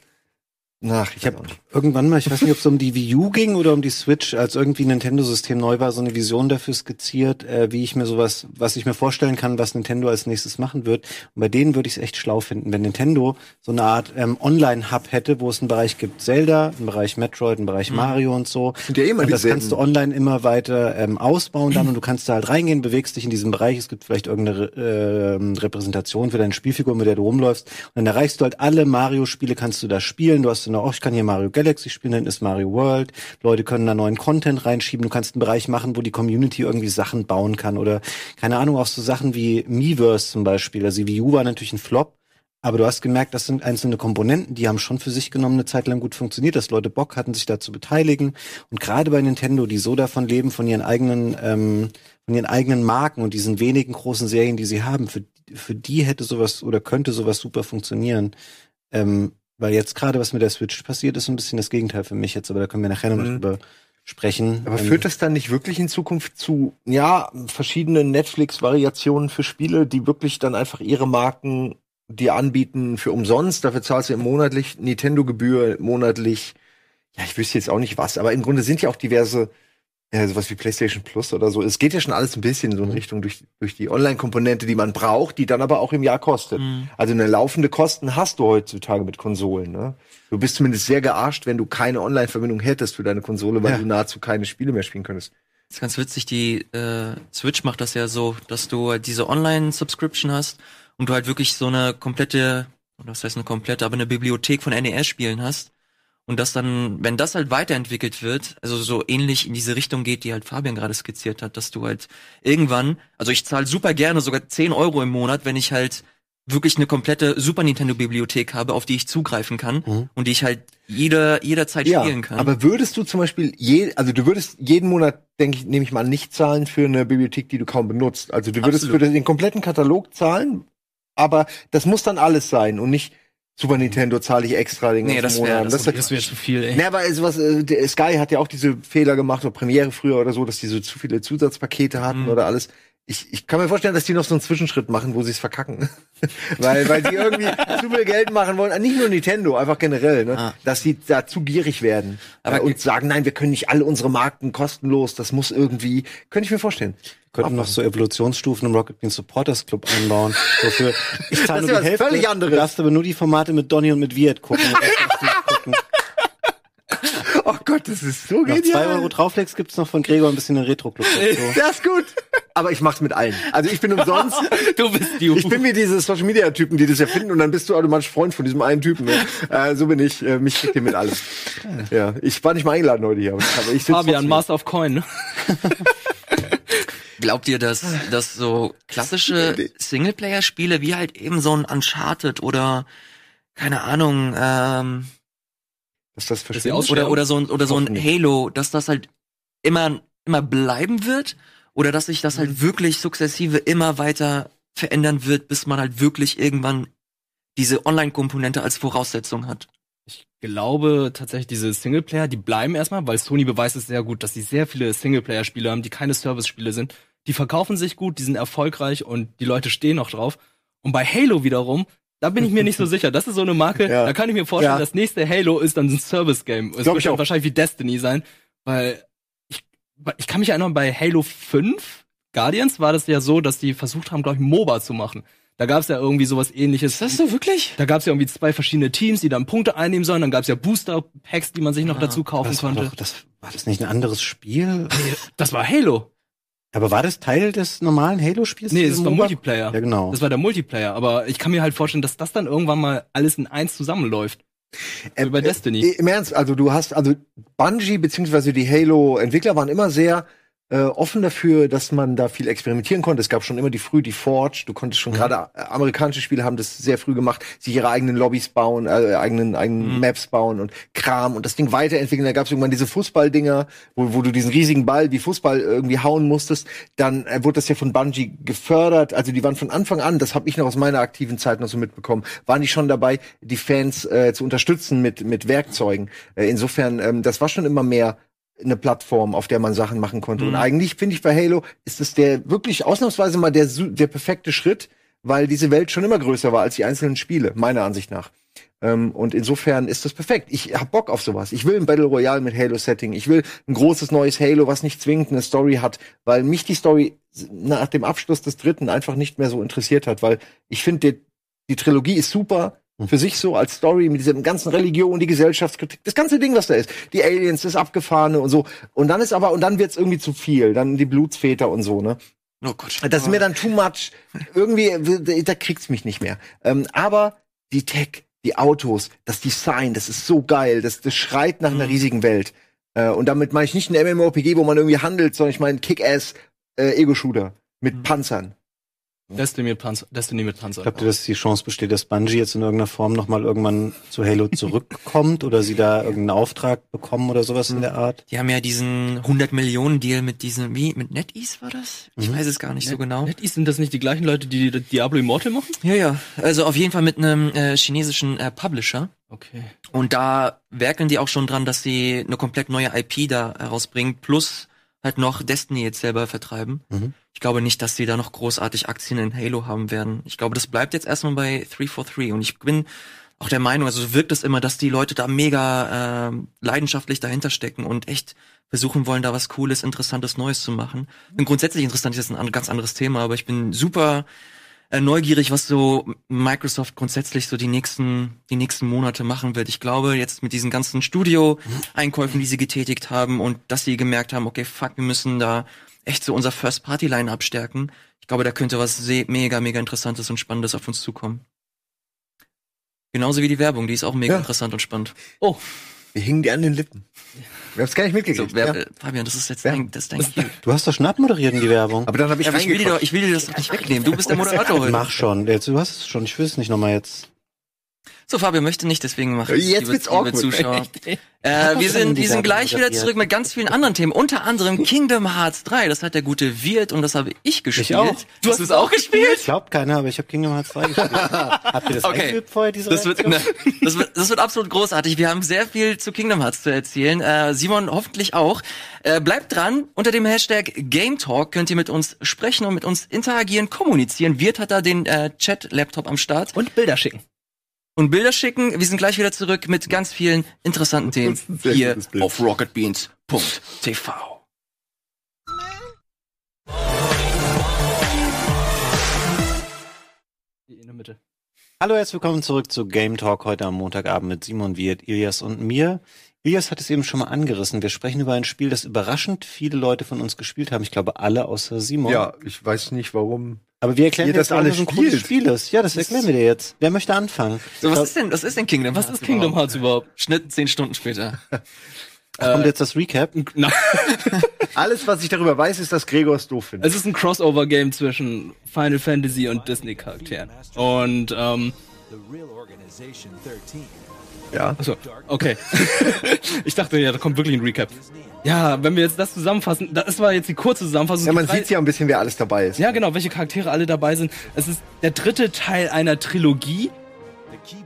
Ach, Ich habe irgendwann mal, ich weiß nicht, ob es um die Wii U ging oder um die Switch, als irgendwie Nintendo-System neu war, so eine Vision dafür skizziert, äh, wie ich mir sowas, was ich mir vorstellen kann, was Nintendo als nächstes machen wird. Und bei denen würde ich es echt schlau finden, wenn Nintendo so eine Art ähm, Online-Hub hätte, wo es einen Bereich gibt, Zelda, einen Bereich Metroid, einen Bereich Mario und so. Sind ja immer und das kannst du online immer weiter ähm, ausbauen dann und du kannst da halt reingehen, bewegst dich in diesem Bereich. Es gibt vielleicht irgendeine ähm, Repräsentation für deine Spielfigur, mit der du rumläufst. Und dann erreichst du halt alle Mario-Spiele, kannst du da spielen. Du hast dann auch, ich kann hier Mario Galaxy spielen, dann ist Mario World. Leute können da neuen Content reinschieben. Du kannst einen Bereich machen, wo die Community irgendwie Sachen bauen kann. Oder, keine Ahnung, auch so Sachen wie Miiverse zum Beispiel. Also die Wii war natürlich ein Flop. Aber du hast gemerkt, das sind einzelne Komponenten, die haben schon für sich genommen eine Zeit lang gut funktioniert, dass Leute Bock hatten, sich da zu beteiligen. Und gerade bei Nintendo, die so davon leben, von ihren eigenen, ähm, von ihren eigenen Marken und diesen wenigen großen Serien, die sie haben, für, für die hätte sowas oder könnte sowas super funktionieren. Ähm, weil jetzt gerade, was mit der Switch passiert, ist so ein bisschen das Gegenteil für mich jetzt, aber da können wir nachher noch Mhm. drüber sprechen. Aber Ähm, führt das dann nicht wirklich in Zukunft zu, ja, verschiedenen Netflix-Variationen für Spiele, die wirklich dann einfach ihre Marken dir anbieten für umsonst? Dafür zahlst du monatlich Nintendo-Gebühr, monatlich, ja, ich wüsste jetzt auch nicht was, aber im Grunde sind ja auch diverse, ja, sowas wie PlayStation Plus oder so. Es geht ja schon alles ein bisschen in so eine Richtung durch, durch die Online-Komponente, die man braucht, die dann aber auch im Jahr kostet. Mhm. Also eine laufende Kosten hast du heutzutage mit Konsolen, ne? Du bist zumindest sehr gearscht, wenn du keine Online-Verbindung hättest für deine Konsole, weil Ja. du nahezu keine Spiele mehr spielen könntest. ist ganz witzig, die äh, Switch macht das ja so, dass du halt diese Online-Subscription hast und du halt wirklich so eine komplette, oder was heißt eine komplette, aber eine Bibliothek von NES-Spielen hast. Und das dann, wenn das halt weiterentwickelt wird, also so ähnlich in diese Richtung geht, die halt Fabian gerade skizziert hat, dass du halt irgendwann, also ich zahle super gerne sogar 10 Euro im Monat, wenn ich halt wirklich eine komplette Super Nintendo Bibliothek habe, auf die ich zugreifen kann Mhm. und die ich halt jeder, jederzeit spielen kann. aber würdest du zum Beispiel je, also du würdest jeden Monat, denke ich, nehme ich mal, nicht zahlen für eine Bibliothek, die du kaum benutzt. Also du würdest Absolut. für den kompletten Katalog zahlen, aber das muss dann alles sein und nicht Super Nintendo zahle ich extra den Nee, ganzen das wär- Monat. das Das, wäre zu viel, ey. Ne, aber sowas, äh, der Sky hat ja auch diese Fehler gemacht, oder Premiere früher oder so, dass die so zu viele Zusatzpakete hatten Mhm. oder alles. Ich, ich kann mir vorstellen, dass die noch so einen Zwischenschritt machen, wo sie es verkacken. weil, weil die irgendwie zu viel Geld machen wollen. Nicht nur Nintendo, einfach generell, ne? Ah. Dass sie da zu gierig werden. Aber äh, und sagen, nein, wir können nicht alle unsere Marken kostenlos, das muss irgendwie, könnte ich mir vorstellen. könnten noch so Evolutionsstufen im Rocket Beans Supporters Club einbauen. So für, ich zahle Das nur ist die Hälfte. völlig anderes. Du darfst aber nur die Formate mit Donny und mit Viet gucken. Oh Gott, das ist so Noch zwei Euro drauflegst, gibt's noch von Gregor ein bisschen den Retro-Club dazu. Das ist gut. Aber ich mach's mit allen. Also ich bin umsonst. Du bist die Ich bin wie diese Social Media Typen, die das erfinden und dann bist du automatisch Freund von diesem einen Typen. Ne? Äh, so bin ich. Äh, mich kriegt ihr mit alles. Ja, ich war nicht mal eingeladen heute hier. Aber ich Fabian. Master of Coin. ne? Glaubt ihr, dass, dass so klassische Singleplayer-Spiele wie halt eben so ein Uncharted oder keine Ahnung, ähm, Dass das aus- oder, oder so ein, oder so ein. Halo, dass das halt immer, immer bleiben wird? Oder dass sich das halt wirklich sukzessive immer weiter verändern wird, bis man halt wirklich irgendwann diese Online-Komponente als Voraussetzung hat? Ich glaube tatsächlich, diese Singleplayer, die bleiben erstmal, weil Sony beweist es sehr gut, dass sie sehr viele Singleplayer-Spiele haben, die keine Service-Spiele sind. Die verkaufen sich gut, die sind erfolgreich und die Leute stehen auch drauf. Und bei Halo wiederum, da bin ich mir nicht so sicher. Das ist so eine Marke, Ja. da kann ich mir vorstellen, Ja. das nächste Halo ist dann ein Service-Game. Es wird wahrscheinlich wie Destiny sein, weil ich, kann mich erinnern, bei Halo 5 Guardians war das ja so, dass die versucht haben, glaube ich, MOBA zu machen. Da gab es ja irgendwie sowas ähnliches. so wirklich? Da gab es ja irgendwie zwei verschiedene Teams, die dann Punkte einnehmen sollen. Dann gab es ja Booster-Packs, die man sich noch dazu kaufen das war, konnte. doch, das, war das nicht ein anderes Spiel? Das war Halo. Aber war das Teil des normalen Halo-Spiels? Nee, das war? Multiplayer. Ja, genau. Das war der Multiplayer. Aber ich kann mir halt vorstellen, dass das dann irgendwann mal alles in eins zusammenläuft. Äh, Wie bei äh, Destiny. Im Ernst, also du hast, also Bungie beziehungsweise die Halo-Entwickler waren immer sehr äh, offen dafür, dass man da viel experimentieren konnte. Es gab schon immer die früh die Forge. Du konntest schon Mhm. gerade äh, amerikanische Spiele haben das sehr früh gemacht, sich ihre eigenen Lobbys bauen, äh, eigenen eigenen Mhm. Maps bauen und Kram und das Ding weiterentwickeln. Da gab es irgendwann diese Fußballdinger, wo, wo du diesen riesigen Ball wie Fußball irgendwie hauen musstest. Dann äh, wurde das ja von Bungie gefördert. Also die waren von Anfang an, das habe ich noch aus meiner aktiven Zeit noch so mitbekommen, waren die schon dabei, die Fans äh, zu unterstützen mit mit Werkzeugen. Äh, insofern, ähm, das war schon immer mehr eine Plattform, auf der man Sachen machen konnte. Und Mhm. eigentlich finde ich bei Halo ist es der wirklich ausnahmsweise mal der der perfekte Schritt, weil diese Welt schon immer größer war als die einzelnen Spiele, meiner Ansicht nach. Ähm, und insofern ist das perfekt. Ich hab Bock auf sowas. Ich will ein Battle Royale mit Halo-Setting. Ich will ein großes neues Halo, was nicht zwingend eine Story hat, weil mich die Story nach dem Abschluss des dritten einfach nicht mehr so interessiert hat, weil ich finde, die, die Trilogie ist super für sich so als Story mit dieser ganzen Religion, die Gesellschaftskritik, das ganze Ding, was da ist, die Aliens, das Abgefahrene und so. Und dann ist aber, und dann wird's irgendwie zu viel, dann die Blutsväter und so, ne? Oh Gott. Das ist mir dann too much. Irgendwie, da kriegt's mich nicht mehr. Ähm, aber die Tech, die Autos, das Design, das ist so geil. Das, das schreit nach einer Mhm. riesigen Welt. Äh, und damit meine ich nicht ein MMORPG, wo man irgendwie handelt, sondern ich meine Kick-Ass äh, Ego-Shooter mit Mhm. Panzern. Destiny mit Panzer. Destiny mit Panzer. Glaubt ihr, dass die Chance besteht, dass Bungie jetzt in irgendeiner Form noch mal irgendwann zu Halo zurückkommt oder sie da irgendeinen Auftrag bekommen oder sowas in der Art? Die haben ja diesen 100 Millionen Deal mit diesem, wie, mit NetEase war das? Ich Mhm. weiß es gar nicht so genau. NetEase sind das nicht die gleichen Leute, die, die Diablo Immortal machen? Ja, ja. Also auf jeden Fall mit einem äh, chinesischen äh, Publisher. Okay. Und da werkeln die auch schon dran, dass sie eine komplett neue IP da herausbringen, plus halt noch Destiny jetzt selber vertreiben. Mhm. Ich glaube nicht, dass sie da noch großartig Aktien in Halo haben werden. Ich glaube, das bleibt jetzt erstmal bei 343 und ich bin auch der Meinung, also so wirkt es immer, dass die Leute da mega ähm, leidenschaftlich dahinter stecken und echt versuchen wollen, da was Cooles, Interessantes, Neues zu machen. Und grundsätzlich interessant ist jetzt ein an- ganz anderes Thema, aber ich bin super äh, neugierig, was so Microsoft grundsätzlich so die nächsten, die nächsten Monate machen wird. Ich glaube, jetzt mit diesen ganzen Studio-Einkäufen, die sie getätigt haben und dass sie gemerkt haben, okay, fuck, wir müssen da echt so unser First-Party-Line abstärken. Ich glaube, da könnte was mega, mega Interessantes und Spannendes auf uns zukommen. Genauso wie die Werbung, die ist auch mega Ja. interessant und spannend. Oh, Wir hingen dir an den Lippen. Wir haben's gar nicht So, mitgekriegt. wer, ja. Fabian, das ist jetzt dein, das ist dein Cue. Du hast doch schon abmoderiert in die Werbung. Aber dann habe ich Ja, aber ich will, dir doch, ich will dir das nicht wegnehmen. Du bist der Moderator heute. Mach schon. Jetzt, du hast es schon. Ich will es nicht nochmal jetzt. So, Fabian möchte nicht, deswegen mache ich Jetzt liebe, wird's liebe awkward. Zuschauer. Äh, wir sind, wir sind gleich wieder zurück mit ganz vielen anderen Themen, unter anderem Kingdom Hearts 3. Das hat der gute Wirt und das habe ich gespielt. auch. Du hast es auch gespielt? Glaubt keiner, aber ich habe Kingdom Hearts 2 gespielt. Habt ihr das Okay. vorher, diese Das wird, ne, das, wird, das wird absolut großartig. Wir haben sehr viel zu Kingdom Hearts zu erzählen. Äh, Simon hoffentlich auch. Äh, bleibt dran. Unter dem Hashtag Game Talk könnt ihr mit uns sprechen und mit uns interagieren, kommunizieren. Wirt hat da den äh, Chat-Laptop am Start. und Bilder schicken. Und Bilder schicken. Wir sind gleich wieder zurück mit ganz vielen interessanten Themen hier auf rocketbeans.tv. In der Mitte. Hallo, herzlich willkommen zurück zu Game Talk heute am Montagabend mit Simon Wirt, Ilias und mir. Ilias hat es eben schon mal angerissen. Wir sprechen über ein Spiel, das überraschend viele Leute von uns gespielt haben. Ich glaube alle außer Simon. Ja, ich weiß nicht warum. Aber wir erklären dir das jetzt, warum alle das ein cooles. Spiel ist. Ja, das erklären wir dir jetzt. Wer möchte anfangen? So, was ist denn, was ist denn Kingdom Was Hearts ist Kingdom überhaupt? Hearts überhaupt? Schnitt zehn Stunden später. Kommt jetzt das Recap? Na, Alles, was ich darüber weiß, ist, dass Gregor es doof findet. es ist ein Crossover-Game zwischen Final Fantasy und Disney-Charakteren. Und, ähm, The real organization 13. Ja. achso, okay. ich dachte, ja, da kommt wirklich ein Recap. Ja, wenn wir jetzt das zusammenfassen, das war jetzt die kurze Zusammenfassung. Ja, man sieht ja ein bisschen, wer alles dabei ist. Ja, genau, welche Charaktere alle dabei sind. Es ist der dritte Teil einer Trilogie.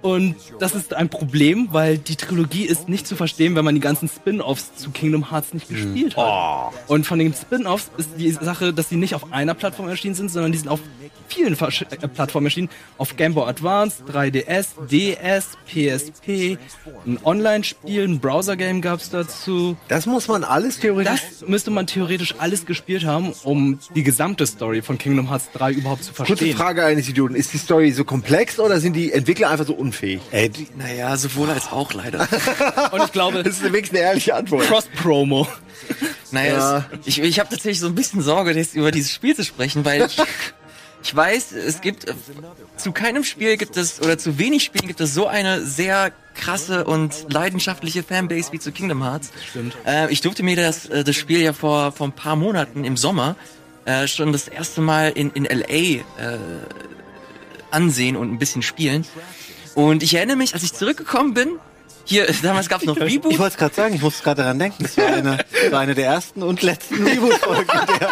Und das ist ein Problem, weil die Trilogie ist nicht zu verstehen, wenn man die ganzen Spin-offs zu Kingdom Hearts nicht gespielt hat. Und von den Spin-offs ist die Sache, dass die nicht auf einer Plattform erschienen sind, sondern die sind auf vielen Versch äh, Plattformen erschienen. Auf Game Boy Advance, 3DS, DS, PSP, ein Online-Spiel, ein Browser-Game gab's dazu. Das muss man alles theoretisch. Das müsste man theoretisch alles gespielt haben, um die gesamte Story von Kingdom Hearts 3 überhaupt zu Kurze verstehen. Frage eines Idioten. Ist die Story so komplex oder sind die Entwickler einfach so unfähig? Ey, die, Naja, sowohl als auch leider. Und ich glaube, Das ist wenigstens eine ehrliche Antwort. Cross-Promo. Naja, Ja. es, ich, ich habe tatsächlich so ein bisschen Sorge, jetzt über dieses Spiel zu sprechen, weil ich, ich weiß, es gibt äh, zu keinem Spiel gibt es oder zu wenig Spielen gibt es so eine sehr krasse und leidenschaftliche Fanbase wie zu Kingdom Hearts. Stimmt. Äh, ich durfte mir das, äh, das Spiel ja vor, vor ein paar Monaten im Sommer äh, schon das erste Mal in, in LA äh, ansehen und ein bisschen spielen. Und ich erinnere mich, als ich zurückgekommen bin, hier, damals gab es noch ich Reboot. wollte es gerade sagen, ich musste gerade daran denken. Das war eine, war eine der ersten und letzten Reboot-Folgen, der,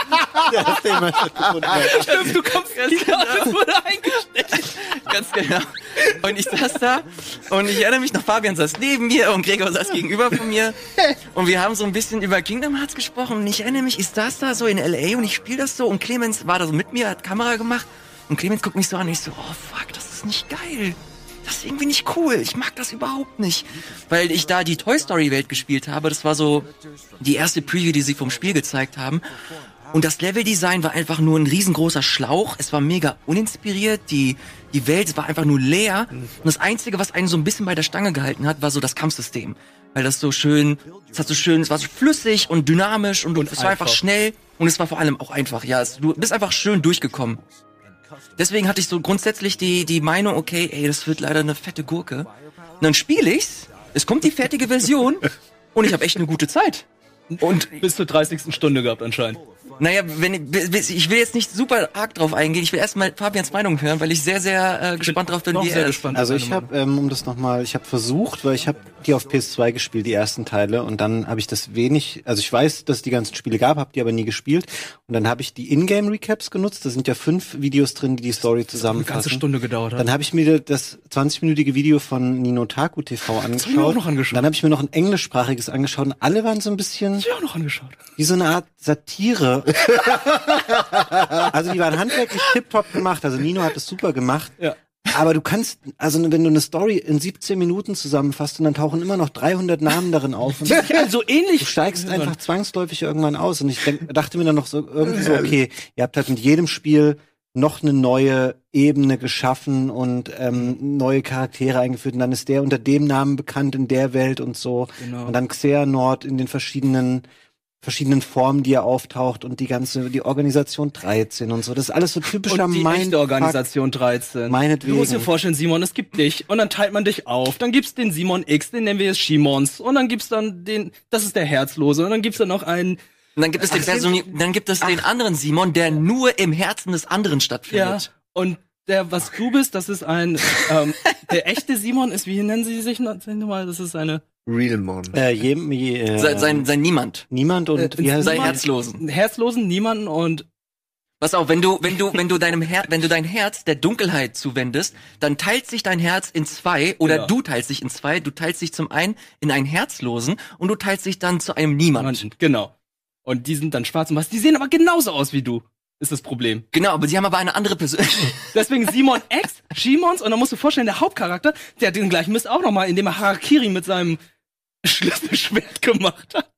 der das Thema stattgefunden hat. Stimmt, du kommst Ganz wieder, genau. das wurde eingestellt. Ganz genau. Und ich saß da und ich erinnere mich noch, Fabian saß neben mir und Gregor saß gegenüber von mir. Und wir haben so ein bisschen über Kingdom Hearts gesprochen. Und ich erinnere mich, ich saß da so in L.A. und ich spiele das so und Clemens war da so mit mir, hat Kamera gemacht. Und Clemens guckt mich so an und ich so, oh fuck, das ist nicht geil. Das ist irgendwie nicht cool. Ich mag das überhaupt nicht. Weil ich da die Toy Story Welt gespielt habe. Das war so die erste Preview, die sie vom Spiel gezeigt haben. Und das Leveldesign war einfach nur ein riesengroßer Schlauch. Es war mega uninspiriert. Die, die Welt war einfach nur leer. Und das Einzige, was einen so ein bisschen bei der Stange gehalten hat, war so das Kampfsystem. Weil das so schön, es hat so schön, es war so flüssig und dynamisch und, Und es war einfach schnell. Und es war vor allem auch einfach, ja. Es, du bist einfach schön durchgekommen. Deswegen hatte ich so grundsätzlich die, die Meinung, okay, ey, das wird leider eine fette Gurke. Und dann spiele ich's, es kommt die fertige Version und ich habe echt eine gute Zeit. Und Bis zur 30. Stunde gehabt anscheinend. Naja, wenn ich, ich will jetzt nicht super arg drauf eingehen. Ich will erstmal Fabians Meinung hören, weil ich sehr, sehr äh, gespannt drauf bin, wie sehr er gespannt. Also ich habe, ähm, um das nochmal, ich habe versucht, weil ich habe die auf PS2 gespielt, die ersten Teile, und dann habe ich das wenig, also ich weiß, dass es die ganzen Spiele gab, habe die aber nie gespielt. Und dann habe ich die Ingame-Recaps genutzt. Da sind ja fünf Videos drin, die die Story Eine zusammenfassen. ganze Stunde gedauert hat. Dann habe ich mir das 20-minütige Video von Ninotaku TV hab ich mir auch angeschaut. noch angeschaut. Dann habe ich mir noch ein englischsprachiges angeschaut und alle waren so ein bisschen ich auch noch angeschaut. wie so eine Art Satire. also die waren handwerklich tipptopp gemacht. Also Nino hat es super gemacht. Ja. Aber du kannst, also wenn du eine Story in 17 Minuten zusammenfasst und dann tauchen immer noch 300 Namen darin auf. Und Ja, so ähnlich. Du steigst einfach zwangsläufig irgendwann aus. Und ich denk, dachte mir dann noch so irgendwie so, okay, ihr habt halt mit jedem Spiel noch eine neue Ebene geschaffen und ähm, neue Charaktere eingeführt. Und dann ist der unter dem Namen bekannt in der Welt und so. Genau. Und dann Xehanort in den verschiedenen verschiedenen Formen, die er auftaucht und die ganze, die Organisation 13 und so. Das ist alles so typischer Und die Mind- echte Organisation 13. Meinetwegen. Du musst dir vorstellen, Simon, es gibt dich. Und dann teilt man dich auf. Dann gibt's den Simon X, den nennen wir jetzt Shimons. Und dann gibt's dann den, das ist der Herzlose. Und dann gibt's dann noch einen, Und dann gibt es den Personi dann gibt es den anderen Simon, der nur im Herzen des anderen ja. stattfindet. Und der, was du bist, das ist ein, ähm, der echte Simon ist, wie nennen sie sich noch- sag mal, das ist eine, Realmon. Äh, jedem, je, äh, Sein, sein, sein Niemand. niemand und Äh, wie heißt Sei er? Herzlosen. Herzlosen, niemanden und Pass auf, wenn du, wenn du, wenn du deinem Her wenn du dein Herz der Dunkelheit zuwendest, dann teilt sich dein Herz in zwei oder Ja. du teilst dich in zwei. Du teilst dich zum einen in einen Herzlosen und du teilst dich dann zu einem Niemand. Niemanden, genau. Und die sind dann schwarz und weiß. Die sehen aber genauso aus wie du. Ist das Problem. Genau, aber sie haben aber eine andere Person. Deswegen Simon X, Shimons, und dann musst du vorstellen, der Hauptcharakter, der hat den gleichen Mist auch nochmal, indem er Harakiri mit seinem Schlüsselschwert gemacht hat.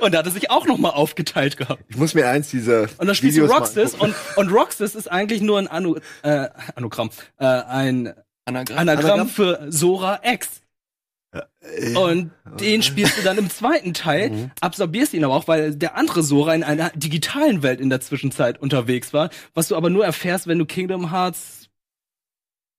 Und da hat er sich auch nochmal aufgeteilt gehabt. Ich muss mir eins dieser Und dann spielst du Roxas und, und Roxas ist eigentlich nur ein Anu, äh, Anagramm, äh, ein Anagramm. Anagramm Anagramm? für Sora X. Und den spielst du dann im zweiten Teil, absorbierst ihn aber auch, weil der andere Sora in einer digitalen Welt in der Zwischenzeit unterwegs war, was du aber nur erfährst, wenn du Kingdom Hearts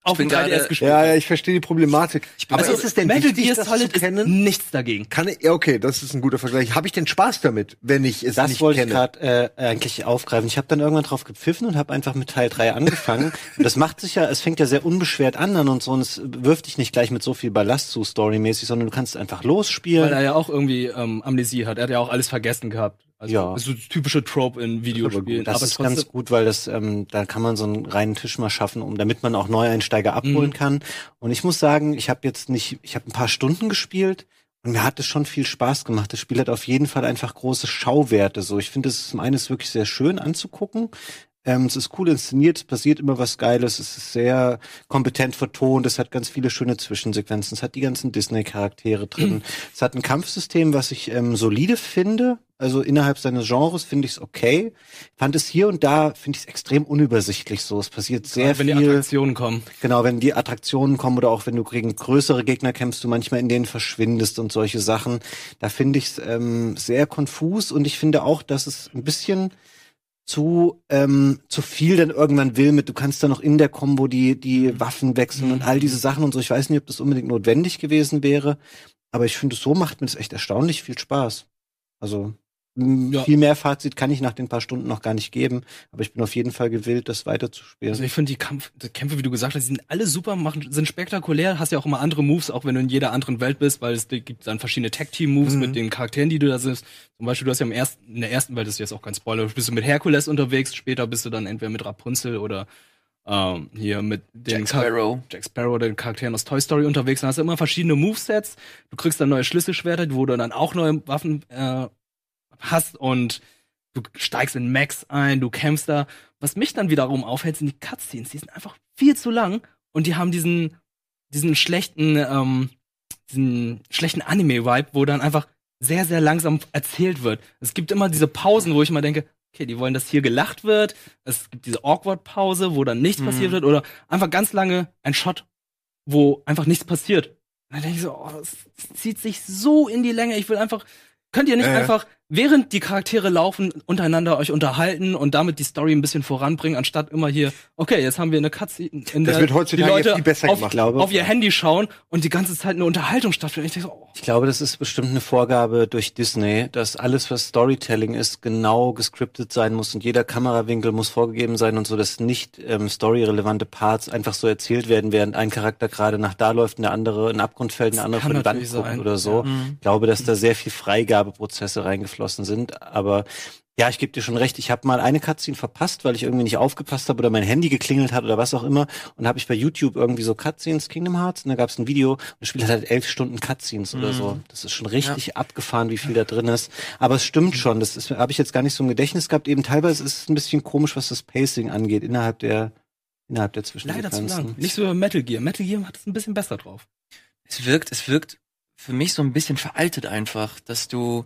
auf dem bin 3DS gerade- gespielt Ja, ja, ich verstehe die Problematik. Aber Also, ist es denn Metal wichtig, Gear das Solid zu kennen? ist nichts dagegen. Kann ich, ja, okay, das ist ein guter Vergleich. Habe ich denn Spaß damit, wenn ich es Das nicht wollte kenne? ich gerade äh, eigentlich aufgreifen. Ich habe dann irgendwann drauf gepfiffen und habe einfach mit Teil 3 angefangen. und das macht sich ja, es fängt ja sehr unbeschwert an dann und so und es wirft dich nicht gleich mit so viel Ballast zu storymäßig, sondern du kannst einfach Weil losspielen. er ja auch irgendwie ähm, Amnesie hat. Er hat ja auch alles vergessen gehabt. Also Ja. ist so das typische Trope in Videospielen. Das aber ist trotzdem, ganz gut, weil das ähm, da kann man so einen reinen Tisch mal schaffen, um damit man auch Neueinsteiger abholen Mhm. kann. Und ich muss sagen, ich habe jetzt nicht, ich habe ein paar Stunden gespielt und mir hat es schon viel Spaß gemacht. Das Spiel hat auf jeden Fall einfach große Schauwerte. So, ich finde, es ist zum einen ist wirklich sehr schön anzugucken. Ähm, es ist cool inszeniert, es passiert immer was Geiles, es ist sehr kompetent vertont, es hat ganz viele schöne Zwischensequenzen, es hat die ganzen Disney-Charaktere drin. es hat ein Kampfsystem, was ich ähm, solide finde. Also innerhalb seines Genres finde ich es okay. Fand es hier und da, finde ich es extrem unübersichtlich so. Es passiert sehr wenn die viel. Attraktionen kommen. Genau, wenn die Attraktionen kommen oder auch wenn du gegen größere Gegner kämpfst, du manchmal in denen verschwindest und solche Sachen. Da finde ich es ähm, sehr konfus und ich finde auch, dass es ein bisschen zu ähm, zu viel dann irgendwann will mit. Du kannst dann noch in der Combo die die Waffen wechseln und all diese Sachen und so. Ich weiß nicht ob das unbedingt notwendig gewesen wäre aber ich finde so macht mir das echt erstaunlich viel Spaß. Also Ja. viel mehr Fazit kann ich nach den paar Stunden noch gar nicht geben aber ich bin auf jeden Fall gewillt das weiterzuspielen Also ich finde die, Kampf, die Kämpfe, wie du gesagt hast, die sind alle super, machen, sind spektakulär, hast ja auch immer andere Moves, auch wenn du in jeder anderen Welt bist, weil es gibt dann verschiedene Tag-Team-Moves Mhm. mit den Charakteren, die du da siehst. Zum Beispiel, du hast ja im ersten, in der ersten Welt, das ist jetzt auch kein Spoiler, bist du mit Herkules unterwegs, später bist du dann entweder mit Rapunzel oder ähm, hier mit den Jack Char- Sparrow. Jack Sparrow, den Charakteren aus Toy Story unterwegs. Dann hast du immer verschiedene Movesets. Du kriegst dann neue Schlüsselschwerter, wo du dann auch neue Waffen äh, hast und du steigst in Max ein, du kämpfst da. Was mich dann wiederum aufhält, sind die Cutscenes. Die sind einfach viel zu lang und die haben diesen, diesen schlechten, ähm, diesen schlechten Anime-Vibe, wo dann einfach sehr, sehr langsam erzählt wird. Es gibt immer diese Pausen, wo ich mal denke, okay, die wollen, dass hier gelacht wird. Es gibt diese Awkward-Pause, wo dann nichts Mhm. passiert wird oder einfach ganz lange ein Shot, wo einfach nichts passiert. Und dann denke ich so, oh, das, zieht sich so in die Länge. Ich will einfach, könnt ihr nicht Äh. einfach, während die Charaktere laufen, untereinander euch unterhalten und damit die Story ein bisschen voranbringen, anstatt immer hier, okay, jetzt haben wir eine in Das der wird heutzutage die Leute viel besser auf, gemacht. glaube, auf ihr Handy schauen und die ganze Zeit eine Unterhaltung stattfindet. Ich denke so, oh, Ich glaube, das ist bestimmt eine Vorgabe durch Disney, dass alles, was Storytelling ist, genau gescriptet sein muss und jeder Kamerawinkel muss vorgegeben sein und so, dass nicht ähm, storyrelevante Parts einfach so erzählt werden, während ein Charakter gerade nach da läuft und der andere in den Abgrund fällt und der andere vor die Wand guckt oder so. Ich glaube, dass da sehr viel Freigabeprozesse reingeflossen sind, aber ja, ich gebe dir schon recht. Ich habe mal eine Cutscene verpasst, weil ich irgendwie nicht aufgepasst habe oder mein Handy geklingelt hat oder was auch immer. Und habe ich bei YouTube irgendwie so Cutscenes Kingdom Hearts und da gab es ein Video und das Spiel hat halt elf Stunden Cutscenes oder so. Das ist schon richtig abgefahren, wie viel da drin ist. Aber es stimmt schon. Das ist habe ich jetzt gar nicht so im Gedächtnis gehabt. Eben teilweise ist es ein bisschen komisch, was das Pacing angeht innerhalb der innerhalb der leider zu lang. Nicht so Metal Gear. Metal Gear hat es ein bisschen besser drauf. Es wirkt, es wirkt für mich so ein bisschen veraltet einfach, dass du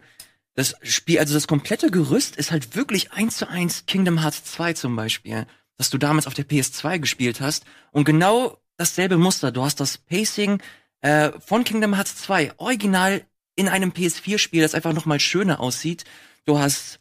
das Spiel, also das komplette Gerüst ist halt wirklich eins zu eins Kingdom Hearts 2 zum Beispiel, dass du damals auf der PS2 gespielt hast und genau dasselbe Muster. Du hast das Pacing äh, von Kingdom Hearts 2 original in einem PS4-Spiel, das einfach noch mal schöner aussieht. Du hast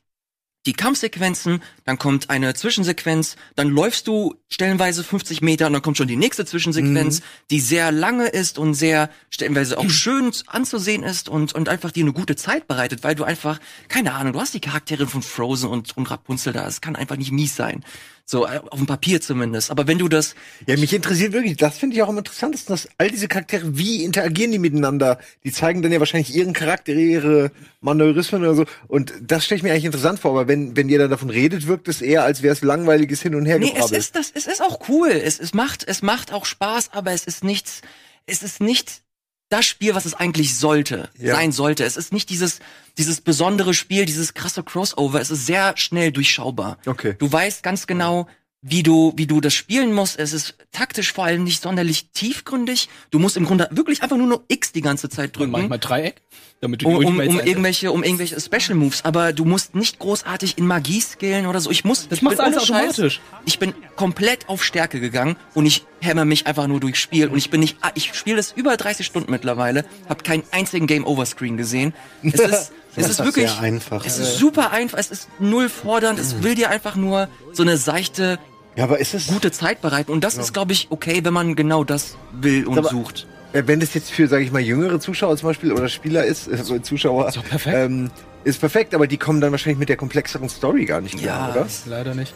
die Kampfsequenzen, dann kommt eine Zwischensequenz, dann läufst du stellenweise 50 Meter und dann kommt schon die nächste Zwischensequenz, die sehr lange ist und sehr stellenweise auch schön anzusehen ist und, und einfach dir eine gute Zeit bereitet, weil du einfach, keine Ahnung, du hast die Charaktere von Frozen und, und Rapunzel da, es kann einfach nicht mies sein. So, äh, auf dem Papier zumindest. Aber wenn du das, Ja, mich interessiert wirklich, das finde ich auch am interessantesten, dass all diese Charaktere, wie interagieren die miteinander? Die zeigen dann ja wahrscheinlich ihren Charakter, ihre Manörismen oder so. Und das stelle ich mir eigentlich interessant vor, aber wenn, wenn ihr dann davon redet, wirkt es eher, als wäre es langweiliges Hin und Her Nee, es ist das, es ist auch cool. Es, es macht, es macht auch Spaß, aber es ist nichts, es ist nicht das Spiel, was es eigentlich sollte, Ja. sein sollte. Es ist nicht dieses, dieses besondere Spiel, dieses krasse Crossover. Es ist sehr schnell durchschaubar. Okay. Du weißt ganz genau, wie du, wie du das spielen musst. Es ist taktisch vor allem nicht sonderlich tiefgründig. Du musst im Grunde wirklich einfach nur noch X die ganze Zeit Und drücken manchmal Dreieck, damit du um, die um, um irgendwelche, um irgendwelche Special Moves, aber du musst nicht großartig in Magie skillen oder so. Ich muss, Das ich machst bin du alles ohne Scheiß, automatisch. Ich bin komplett auf Stärke gegangen und ich hämmer mich einfach nur durchs Spiel und ich bin nicht, ah, ich spiele das über 30 Stunden mittlerweile, habe keinen einzigen Game Over Screen gesehen. Es ist, es Das ist ist wirklich, einfach. es ist super einfach, es ist null fordernd, es will dir einfach nur so eine seichte Ja, aber ist es gute Zeit bereiten. Und das ist, glaube ich, okay, wenn man genau das will und Aber- sucht. Äh, wenn das jetzt für, sage ich mal, jüngere Zuschauer zum Beispiel oder Spieler ist, also Zuschauer, Ist doch perfekt. Ähm, ist perfekt, aber die kommen dann wahrscheinlich mit der komplexeren Story gar nicht klar, Ja, oder? Leider nicht.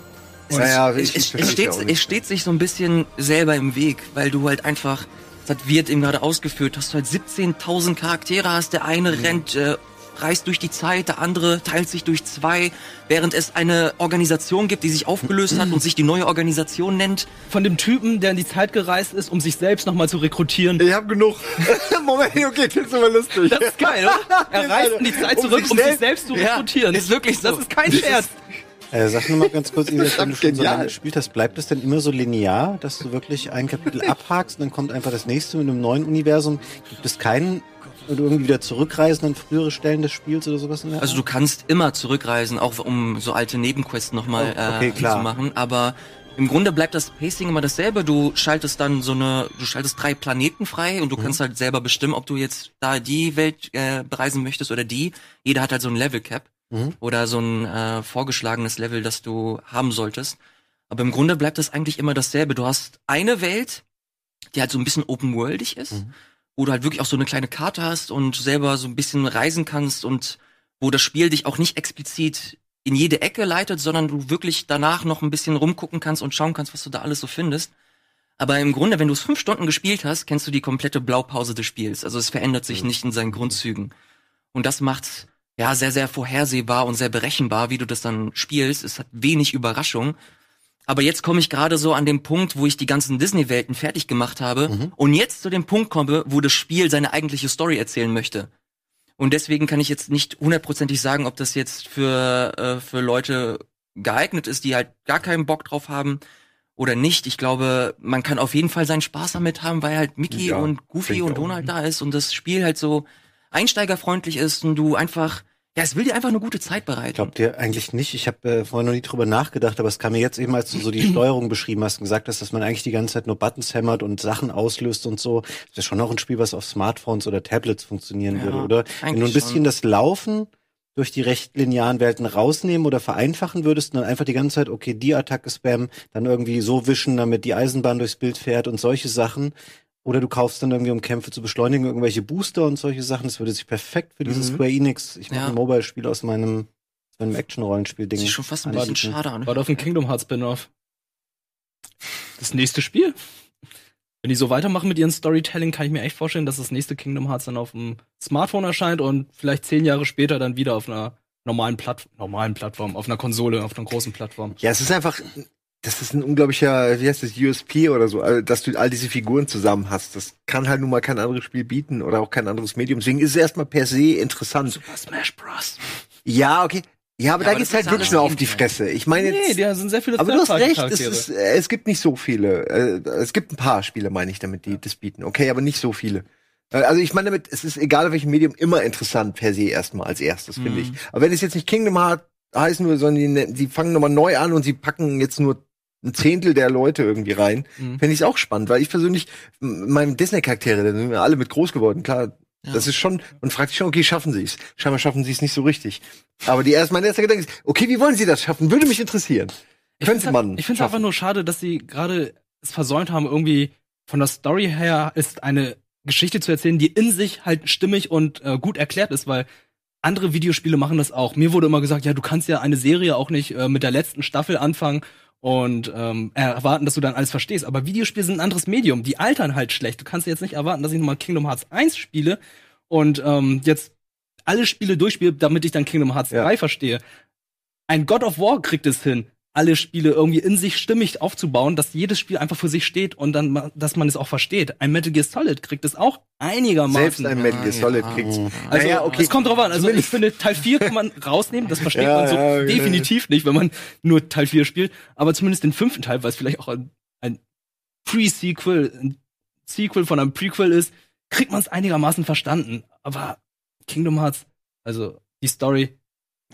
Naja, es, ich es, versteh's es, steht, ja es steht sich so ein bisschen selber im Weg, weil du halt einfach, das hat Wirt eben gerade ausgeführt, hast du halt 17.000 Charaktere hast, der eine Mhm. rennt, äh, reist durch die Zeit, der andere teilt sich durch zwei, während es eine Organisation gibt, die sich aufgelöst hat und sich die neue Organisation nennt. Von dem Typen, der in die Zeit gereist ist, um sich selbst nochmal zu rekrutieren. Ich hab genug. Moment, okay, das ist aber lustig. Das ist geil, oder? Er reist in die Zeit Um zurück, sich um sich selbst- zu Ja, rekrutieren. ist wirklich so. Das ist kein Scherz. Äh, sag nur mal ganz kurz, Isaac, wenn du schon so Genial. lange gespielt hast, bleibt es denn immer so linear, dass du wirklich ein Kapitel abhakst und dann kommt einfach das nächste mit einem neuen Universum? Gibt es keinen, du irgendwie wieder zurückreisen an frühere Stellen des Spiels oder sowas? Also du kannst immer zurückreisen, auch um so alte Nebenquests nochmal Oh, okay, äh, klar. zu machen. Aber im Grunde bleibt das Pacing immer dasselbe. Du schaltest dann so eine, du schaltest drei Planeten frei und du kannst halt selber bestimmen, ob du jetzt da die Welt äh, bereisen möchtest oder die. Jeder hat halt so ein Level Cap Mhm. oder so ein äh, vorgeschlagenes Level, das du haben solltest. Aber im Grunde bleibt das eigentlich immer dasselbe. Du hast eine Welt, die halt so ein bisschen open-worldig ist, Mhm. Wo du halt wirklich auch so eine kleine Karte hast und selber so ein bisschen reisen kannst und wo das Spiel dich auch nicht explizit in jede Ecke leitet, sondern du wirklich danach noch ein bisschen rumgucken kannst und schauen kannst, was du da alles so findest. Aber im Grunde, wenn du es fünf Stunden gespielt hast, kennst du die komplette Blaupause des Spiels. Also es verändert sich nicht in seinen Grundzügen. Und das macht ja sehr, sehr vorhersehbar und sehr berechenbar, wie du das dann spielst. Es hat wenig Überraschung. Aber jetzt komme ich gerade so an den Punkt, wo ich die ganzen Disney-Welten fertig gemacht habe und jetzt zu dem Punkt komme, wo das Spiel seine eigentliche Story erzählen möchte. Und deswegen kann ich jetzt nicht hundertprozentig sagen, ob das jetzt für, äh, für Leute geeignet ist, die halt gar keinen Bock drauf haben oder nicht. Ich glaube, man kann auf jeden Fall seinen Spaß damit haben, weil halt Mickey Ja, und Goofy und auch. Donald da ist und das Spiel halt so einsteigerfreundlich ist und du einfach, ja, es will dir einfach eine gute Zeit bereiten. Glaubt ihr eigentlich nicht? Ich habe äh, vorher noch nie drüber nachgedacht, aber es kam mir jetzt eben, als du so die Steuerung beschrieben hast und gesagt hast, dass man eigentlich die ganze Zeit nur Buttons hämmert und Sachen auslöst und so. Das ist schon auch ein Spiel, was auf Smartphones oder Tablets funktionieren Ja, würde, oder? Wenn du ein bisschen schon. das Laufen durch die recht linearen Welten rausnehmen oder vereinfachen würdest und dann einfach die ganze Zeit, okay, die Attacke spammen, dann irgendwie so wischen, damit die Eisenbahn durchs Bild fährt und solche Sachen. Oder du kaufst dann irgendwie, um Kämpfe zu beschleunigen, irgendwelche Booster und solche Sachen. Das würde sich perfekt für dieses Mhm. Square Enix, ich mache Ja. ein Mobile-Spiel aus meinem, aus meinem Action-Rollenspiel-Ding. Das sieht schon fast ein anbieten. bisschen schade an. War auf ein Kingdom Hearts Spin-off. Das nächste Spiel. Wenn die so weitermachen mit ihrem Storytelling, kann ich mir echt vorstellen, dass das nächste Kingdom Hearts dann auf dem Smartphone erscheint und vielleicht zehn Jahre später dann wieder auf einer normalen, Platt normalen Plattform, auf einer Konsole, auf einer großen Plattform. Ja, es ist einfach, das ist ein unglaublicher, wie heißt das, USP oder so, also, dass du all diese Figuren zusammen hast. Das kann halt nun mal kein anderes Spiel bieten oder auch kein anderes Medium. Deswegen ist es erstmal per se interessant. Super Smash Bros. Ja, okay. Ja, aber Ja, da aber geht's halt wirklich nur auf die. Fresse. Ich meine jetzt. Nee, da sind sehr viele aber du hast recht, es, ist, äh, es gibt nicht so viele. Äh, es gibt ein paar Spiele, meine ich damit, die das bieten. Okay, aber nicht so viele. Äh, Also ich meine damit, es ist egal auf welchem Medium immer interessant per se erstmal als erstes, finde ich. Aber wenn es jetzt nicht Kingdom Hearts heißen würde, sondern die, die fangen nochmal neu an und sie packen jetzt nur ein Zehntel der Leute irgendwie rein, Mhm. finde ich es auch spannend, weil ich persönlich, m- meine Disney-Charaktere, da sind wir alle mit groß geworden, klar. Ja. Das ist schon, man fragt sich schon, okay, schaffen sie es? Scheinbar schaffen sie es nicht so richtig. Aber die erst, mein erster Gedanke ist, okay, wie wollen sie das schaffen? Würde mich interessieren. Ich Könnte find's man. halt- Ich finde es einfach nur schade, dass sie gerade es versäumt haben, irgendwie von der Story her ist eine Geschichte zu erzählen, die in sich halt stimmig und äh, gut erklärt ist, weil andere Videospiele machen das auch. Mir wurde immer gesagt, ja, du kannst ja eine Serie auch nicht äh, mit der letzten Staffel anfangen und ähm, erwarten, dass du dann alles verstehst. Aber Videospiele sind ein anderes Medium. Die altern halt schlecht. Du kannst jetzt nicht erwarten, dass ich nochmal Kingdom Hearts 1 spiele und ähm, jetzt alle Spiele durchspiele, damit ich dann Kingdom Hearts Ja. 3 verstehe. Ein God of War kriegt es hin, alle Spiele irgendwie in sich stimmig aufzubauen, dass jedes Spiel einfach für sich steht und dann, dass man es auch versteht. Ein Metal Gear Solid kriegt es auch einigermaßen. Selbst ein Metal Gear Solid ja. kriegt's. Also, Naja, okay. es kommt drauf an. Also, ich Zumindest- finde, Teil 4 kann man rausnehmen. Das versteht Ja, man so ja, definitiv nicht, wenn man nur Teil 4 spielt. Aber zumindest den fünften Teil, weil es vielleicht auch ein, ein Pre-Sequel, ein Sequel von einem Prequel ist, kriegt man es einigermaßen verstanden. Aber Kingdom Hearts, also die Story,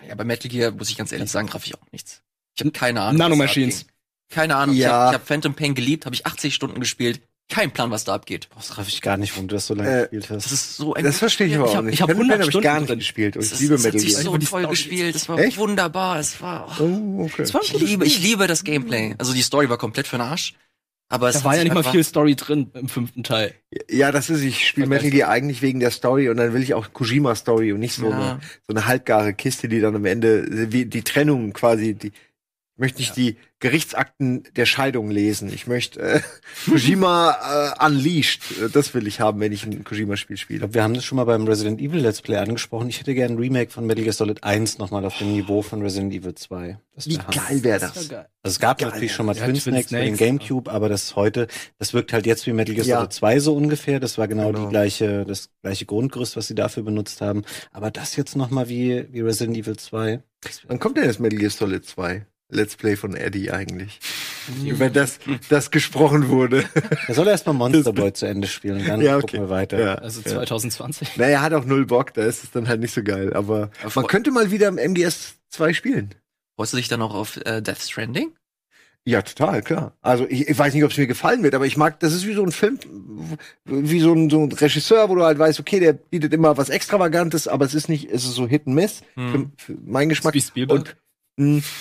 Ja, bei Metal Gear muss ich ganz ehrlich sagen, traf ich auch nichts. Ich habe keine Ahnung. Nanomachines. Keine Ahnung. Ich Ja. habe ich hab Phantom Pain geliebt, habe ich 80 Stunden gespielt. keinen Plan, was da abgeht. Das raff ich gar nicht, warum du das so lange Äh, gespielt hast. Das ist so ein Das verstehe ich aber Ich auch hab- nicht. ich hab Pen and 100 Pen hab ich Stunden gar nicht drin. gespielt und Das, ich liebe das hat Metal sich Gear. so Aber die toll Story ist- gespielt. Das war Echt? wunderbar. Es war. Oh. Oh, okay. Das war Ich liebe, ich liebe das Gameplay. Also die Story war komplett für den Arsch. Aber es Da hat war ja sich nicht mal viel Story drin im fünften Teil. Ja, das ist, ich spiele Metal Gear eigentlich wegen der Story und dann will ich auch Kojima-Story und nicht so, Ja. eine, so eine halbgare Kiste, die dann am Ende, wie die Trennung quasi, die, ich möchte nicht die Gerichtsakten der Scheidung lesen. Ich möchte äh, Kojima äh, Unleashed. Das will ich haben, wenn ich ein Kojima-Spiel Ich spiele. glaube, wir haben das schon mal beim Resident Evil Let's Play angesprochen. Ich hätte gerne ein Remake von Metal Gear Solid 1 nochmal auf dem Niveau von Resident Evil 2. Das Wie wär Hammer. geil wäre Das das? war geil. Also es gab Geil, natürlich ja. schon mal Ja, Twin Twin Snakes für den Gamecube, aber das heute, das wirkt halt jetzt wie Metal Gear Ja. Solid 2 so ungefähr. Das war genau, Genau. die gleiche, das gleiche Grundgerüst, was sie dafür benutzt haben. Aber das jetzt nochmal wie, wie Resident Evil 2. Wann kommt denn das Metal Gear Solid 2? Let's Play von Eddie eigentlich. Über das, das gesprochen wurde. Er soll erst mal Monster Boy zu Ende spielen und dann Ja, okay. gucken wir weiter. Ja. Also Ja. 2020. Naja, er hat auch null Bock, da ist es dann halt nicht so geil. Aber man könnte mal wieder im MGS 2 spielen. Freust du dich dann auch auf äh, Death Stranding? Ja, total, klar. Also ich, ich weiß nicht, ob es mir gefallen wird, aber ich mag, das ist wie so ein Film, wie so ein, so ein Regisseur, wo du halt weißt, okay, der bietet immer was Extravagantes, aber es ist nicht, es ist so Hit and Miss Hm. für, für mein Geschmack. Wie Spielberg. Und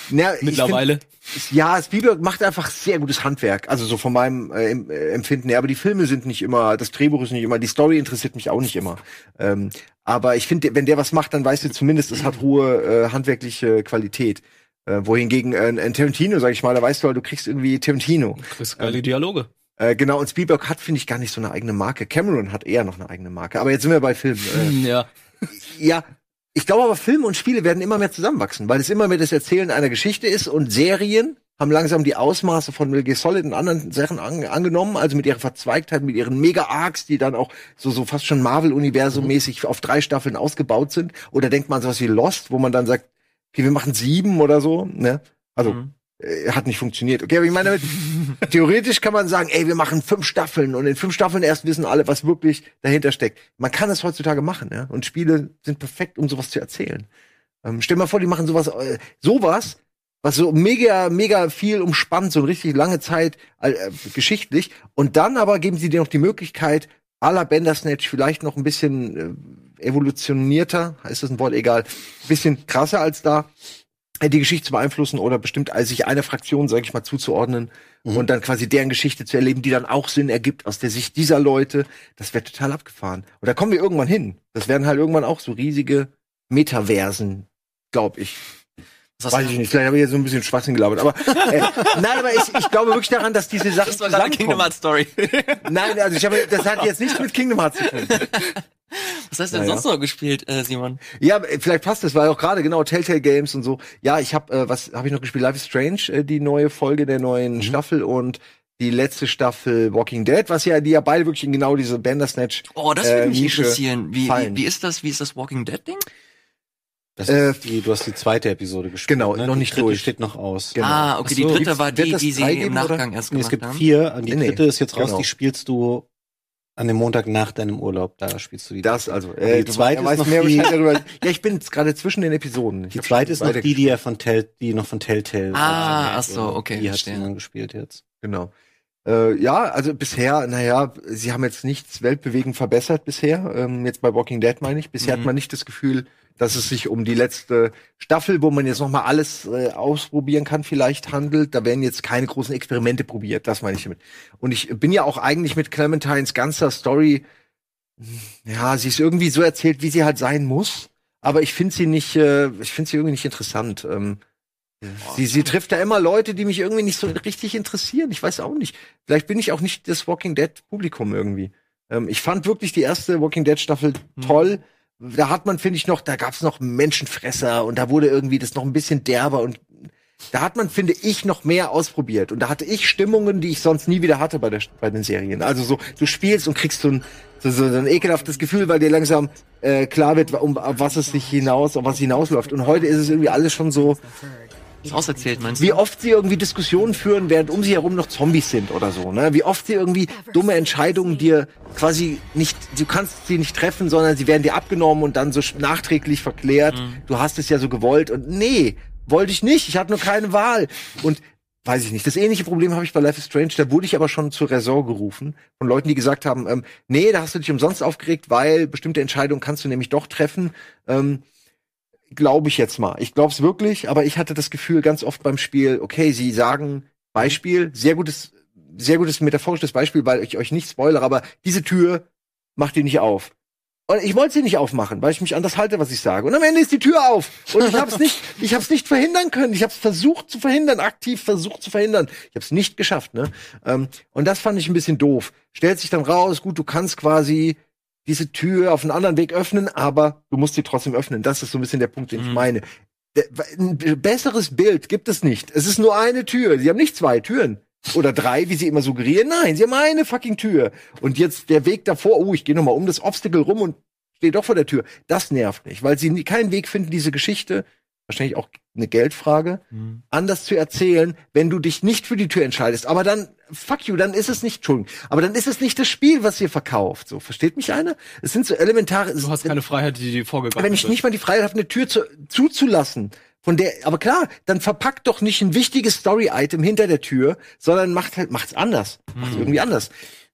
na, ich Mittlerweile. Find, ja, Spielberg macht einfach sehr gutes Handwerk, also so von meinem äh, äh, Empfinden her. Aber die Filme sind nicht immer, das Drehbuch ist nicht immer, die Story interessiert mich auch nicht immer. Ähm, aber ich finde, wenn der was macht, dann weißt du zumindest, es hat hohe äh, handwerkliche Qualität. Äh, wohingegen äh, ein Tarantino, sag ich mal, da weißt du halt, du kriegst irgendwie Tarantino. Das geile Dialoge. Äh, genau, und Spielberg hat, finde ich, gar nicht so eine eigene Marke. Cameron hat eher noch eine eigene Marke. Aber jetzt sind wir bei Filmen. Äh, Ja. ja, ich glaube aber, Filme und Spiele werden immer mehr zusammenwachsen, weil es immer mehr das Erzählen einer Geschichte ist und Serien haben langsam die Ausmaße von Metal Gear Solid und anderen Sachen an, angenommen, also mit ihrer Verzweigtheit, mit ihren Mega-Arcs, die dann auch so, so fast schon Marvel-Universum-mäßig auf drei Staffeln ausgebaut sind. Oder denkt man sowas wie Lost, wo man dann sagt, okay, wir machen sieben oder so, ne? Also, Mhm. äh, hat nicht funktioniert. Okay, aber ich meine, damit, theoretisch kann man sagen, ey, wir machen fünf Staffeln und in fünf Staffeln erst wissen alle, was wirklich dahinter steckt. Man kann das heutzutage machen, ja. Und Spiele sind perfekt, um sowas zu erzählen. Ähm, stell mal vor, die machen sowas, äh, sowas, was so mega, mega viel umspannt, so eine richtig lange Zeit äh, geschichtlich. Und dann aber geben sie dir noch die Möglichkeit, à la Bandersnatch vielleicht noch ein bisschen äh, evolutionierter, ist das ein Wort, egal, bisschen krasser als da, äh, die Geschichte zu beeinflussen oder bestimmt als sich einer Fraktion, sage ich mal, zuzuordnen Mhm. und dann quasi deren Geschichte zu erleben, die dann auch Sinn ergibt aus der Sicht dieser Leute. Das wäre total abgefahren. Und da kommen wir irgendwann hin. Das werden halt irgendwann auch so riesige Metaversen, glaube ich. Was Weiß ich nicht, vielleicht habe ich jetzt so ein bisschen Schwachsinn gelabert. Aber äh, nein, aber ich, ich glaube wirklich daran, dass diese Sachen Das war gerade Kingdom. Hearts Story. Nein, also ich habe, das hat jetzt nichts mit Kingdom Hearts zu tun. Was hast du denn Naja. sonst noch gespielt, äh, Simon? Ja, äh, vielleicht passt das, weil auch gerade genau Telltale Games und so. Ja, ich habe äh, was habe ich noch gespielt? Life is Strange, äh, die neue Folge der neuen Mhm. Staffel und die letzte Staffel Walking Dead, was ja die ja beide wirklich in genau diese Bandersnatch. Oh, das würde äh, mich Nische interessieren. Wie, wie, wie ist das? Wie ist das Walking Dead Ding? Das Äh, ist die, du hast die zweite Episode gespielt. Genau, ne? noch die nicht dritte durch. steht noch aus. Genau. Ah, okay, Ach die so. dritte war die, die sie im geben, oder? Nachgang erst Nee, es gemacht gibt haben. vier, und die Nee, dritte ist jetzt raus, genau. die spielst du an dem Montag nach deinem Urlaub. Da spielst du die. Das also. Äh, die zweite ist noch mehr die. Ja, ich bin jetzt gerade zwischen den Episoden. Ich die zweite ist noch die, die ja von Tell, die noch von Telltale. Ah, ach so, okay, Die hat sie dann gespielt jetzt. Genau. Äh, ja, also bisher, naja, sie haben jetzt nichts weltbewegend verbessert bisher. Ähm, jetzt bei Walking Dead meine ich. Bisher Mhm. hat man nicht das Gefühl, dass es sich um die letzte Staffel, wo man jetzt noch mal alles äh, ausprobieren kann, vielleicht handelt. Da werden jetzt keine großen Experimente probiert. Das meine ich damit. Und ich bin ja auch eigentlich mit Clementines ganzer Story, ja, sie ist irgendwie so erzählt, wie sie halt sein muss. Aber ich finde sie nicht, äh, ich finde sie irgendwie nicht interessant. Ähm, Sie, sie trifft da immer Leute, die mich irgendwie nicht so richtig interessieren. Ich weiß auch nicht. Vielleicht bin ich auch nicht das Walking Dead Publikum irgendwie. Ähm, ich fand wirklich die erste Walking Dead Staffel toll. Da hat man, finde ich, noch, da gab's noch Menschenfresser und da wurde irgendwie das noch ein bisschen derber und da hat man, finde ich, noch mehr ausprobiert. Und da hatte ich Stimmungen, die ich sonst nie wieder hatte bei, der, bei den Serien. Also so, du spielst und kriegst so ein, so, so ein ekelhaftes Gefühl, weil dir langsam äh, klar wird, um was es sich hinaus, auf was hinausläuft. Und heute ist es irgendwie alles schon so, Ist auserzählt, meinst du? wie oft sie irgendwie Diskussionen führen, während um sie herum noch Zombies sind oder so, ne? Wie oft sie irgendwie dumme Entscheidungen dir quasi nicht, du kannst sie nicht treffen, sondern sie werden dir abgenommen und dann so nachträglich verklärt. Du hast es ja so gewollt und nee, wollte ich nicht. Ich hatte nur keine Wahl. Und weiß ich nicht. Das ähnliche Problem habe ich bei Life is Strange. Da wurde ich aber schon zur Raison gerufen von Leuten, die gesagt haben, ähm, nee, da hast du dich umsonst aufgeregt, weil bestimmte Entscheidungen kannst du nämlich doch treffen. Ähm, glaube ich jetzt mal. Ich glaube es wirklich, aber ich hatte das Gefühl ganz oft beim Spiel, okay, sie sagen Beispiel, sehr gutes, sehr gutes metaphorisches Beispiel, weil ich euch nicht spoilere, aber diese Tür macht ihr nicht auf. Und ich wollte sie nicht aufmachen, weil ich mich an das halte, was ich sage. Und am Ende ist die Tür auf. Und ich habe es nicht, ich habe es nicht verhindern können. Ich habe es versucht zu verhindern, aktiv versucht zu verhindern. Ich habe es nicht geschafft. Ne? Ähm, und das fand ich ein bisschen doof. Stellt sich dann raus, gut, du kannst quasi diese Tür auf einen anderen Weg öffnen, aber du musst sie trotzdem öffnen. Das ist so ein bisschen der Punkt, den ich meine. Ein besseres Bild gibt es nicht. Es ist nur eine Tür. Sie haben nicht zwei Türen. Oder drei, wie sie immer suggerieren. Nein, sie haben eine fucking Tür. Und jetzt der Weg davor, oh, ich gehe noch mal um das Obstacle rum und stehe doch vor der Tür. Das nervt mich, weil sie nie, keinen Weg finden, diese Geschichte, wahrscheinlich auch eine Geldfrage, anders zu erzählen, wenn du dich nicht für die Tür entscheidest. Aber dann, fuck you, dann ist es nicht, Entschuldigung, aber dann ist es nicht das Spiel, was ihr verkauft. So, versteht mich einer? Es sind so elementare, Du hast keine Freiheit, die dir vorgegeben wenn ich nicht mal die Freiheit habe, eine Tür zu, zuzulassen, von der, aber klar, dann verpackt doch nicht ein wichtiges Story-Item hinter der Tür, sondern macht halt, macht's anders. Macht's irgendwie anders.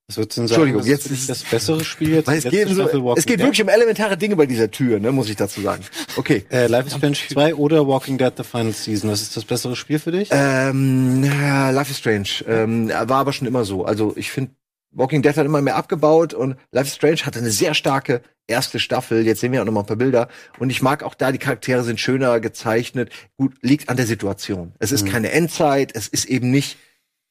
Was würdest du denn sagen? Entschuldigung, jetzt ist das bessere Spiel jetzt. Weil es geht, so, es geht Dead? wirklich um elementare Dinge bei dieser Tür, ne, muss ich dazu sagen. Okay. Äh, Life is Strange 2 oder Walking Dead The Final Season. Was ist das bessere Spiel für dich? Ähm, ja, Life is Strange. Ähm, war aber schon immer so. Also ich finde, Walking Dead hat immer mehr abgebaut und Life is Strange hatte eine sehr starke erste Staffel. Jetzt sehen wir auch noch mal ein paar Bilder. Und ich mag auch da, die Charaktere sind schöner gezeichnet. Gut, liegt an der Situation. Es ist keine Endzeit, es ist eben nicht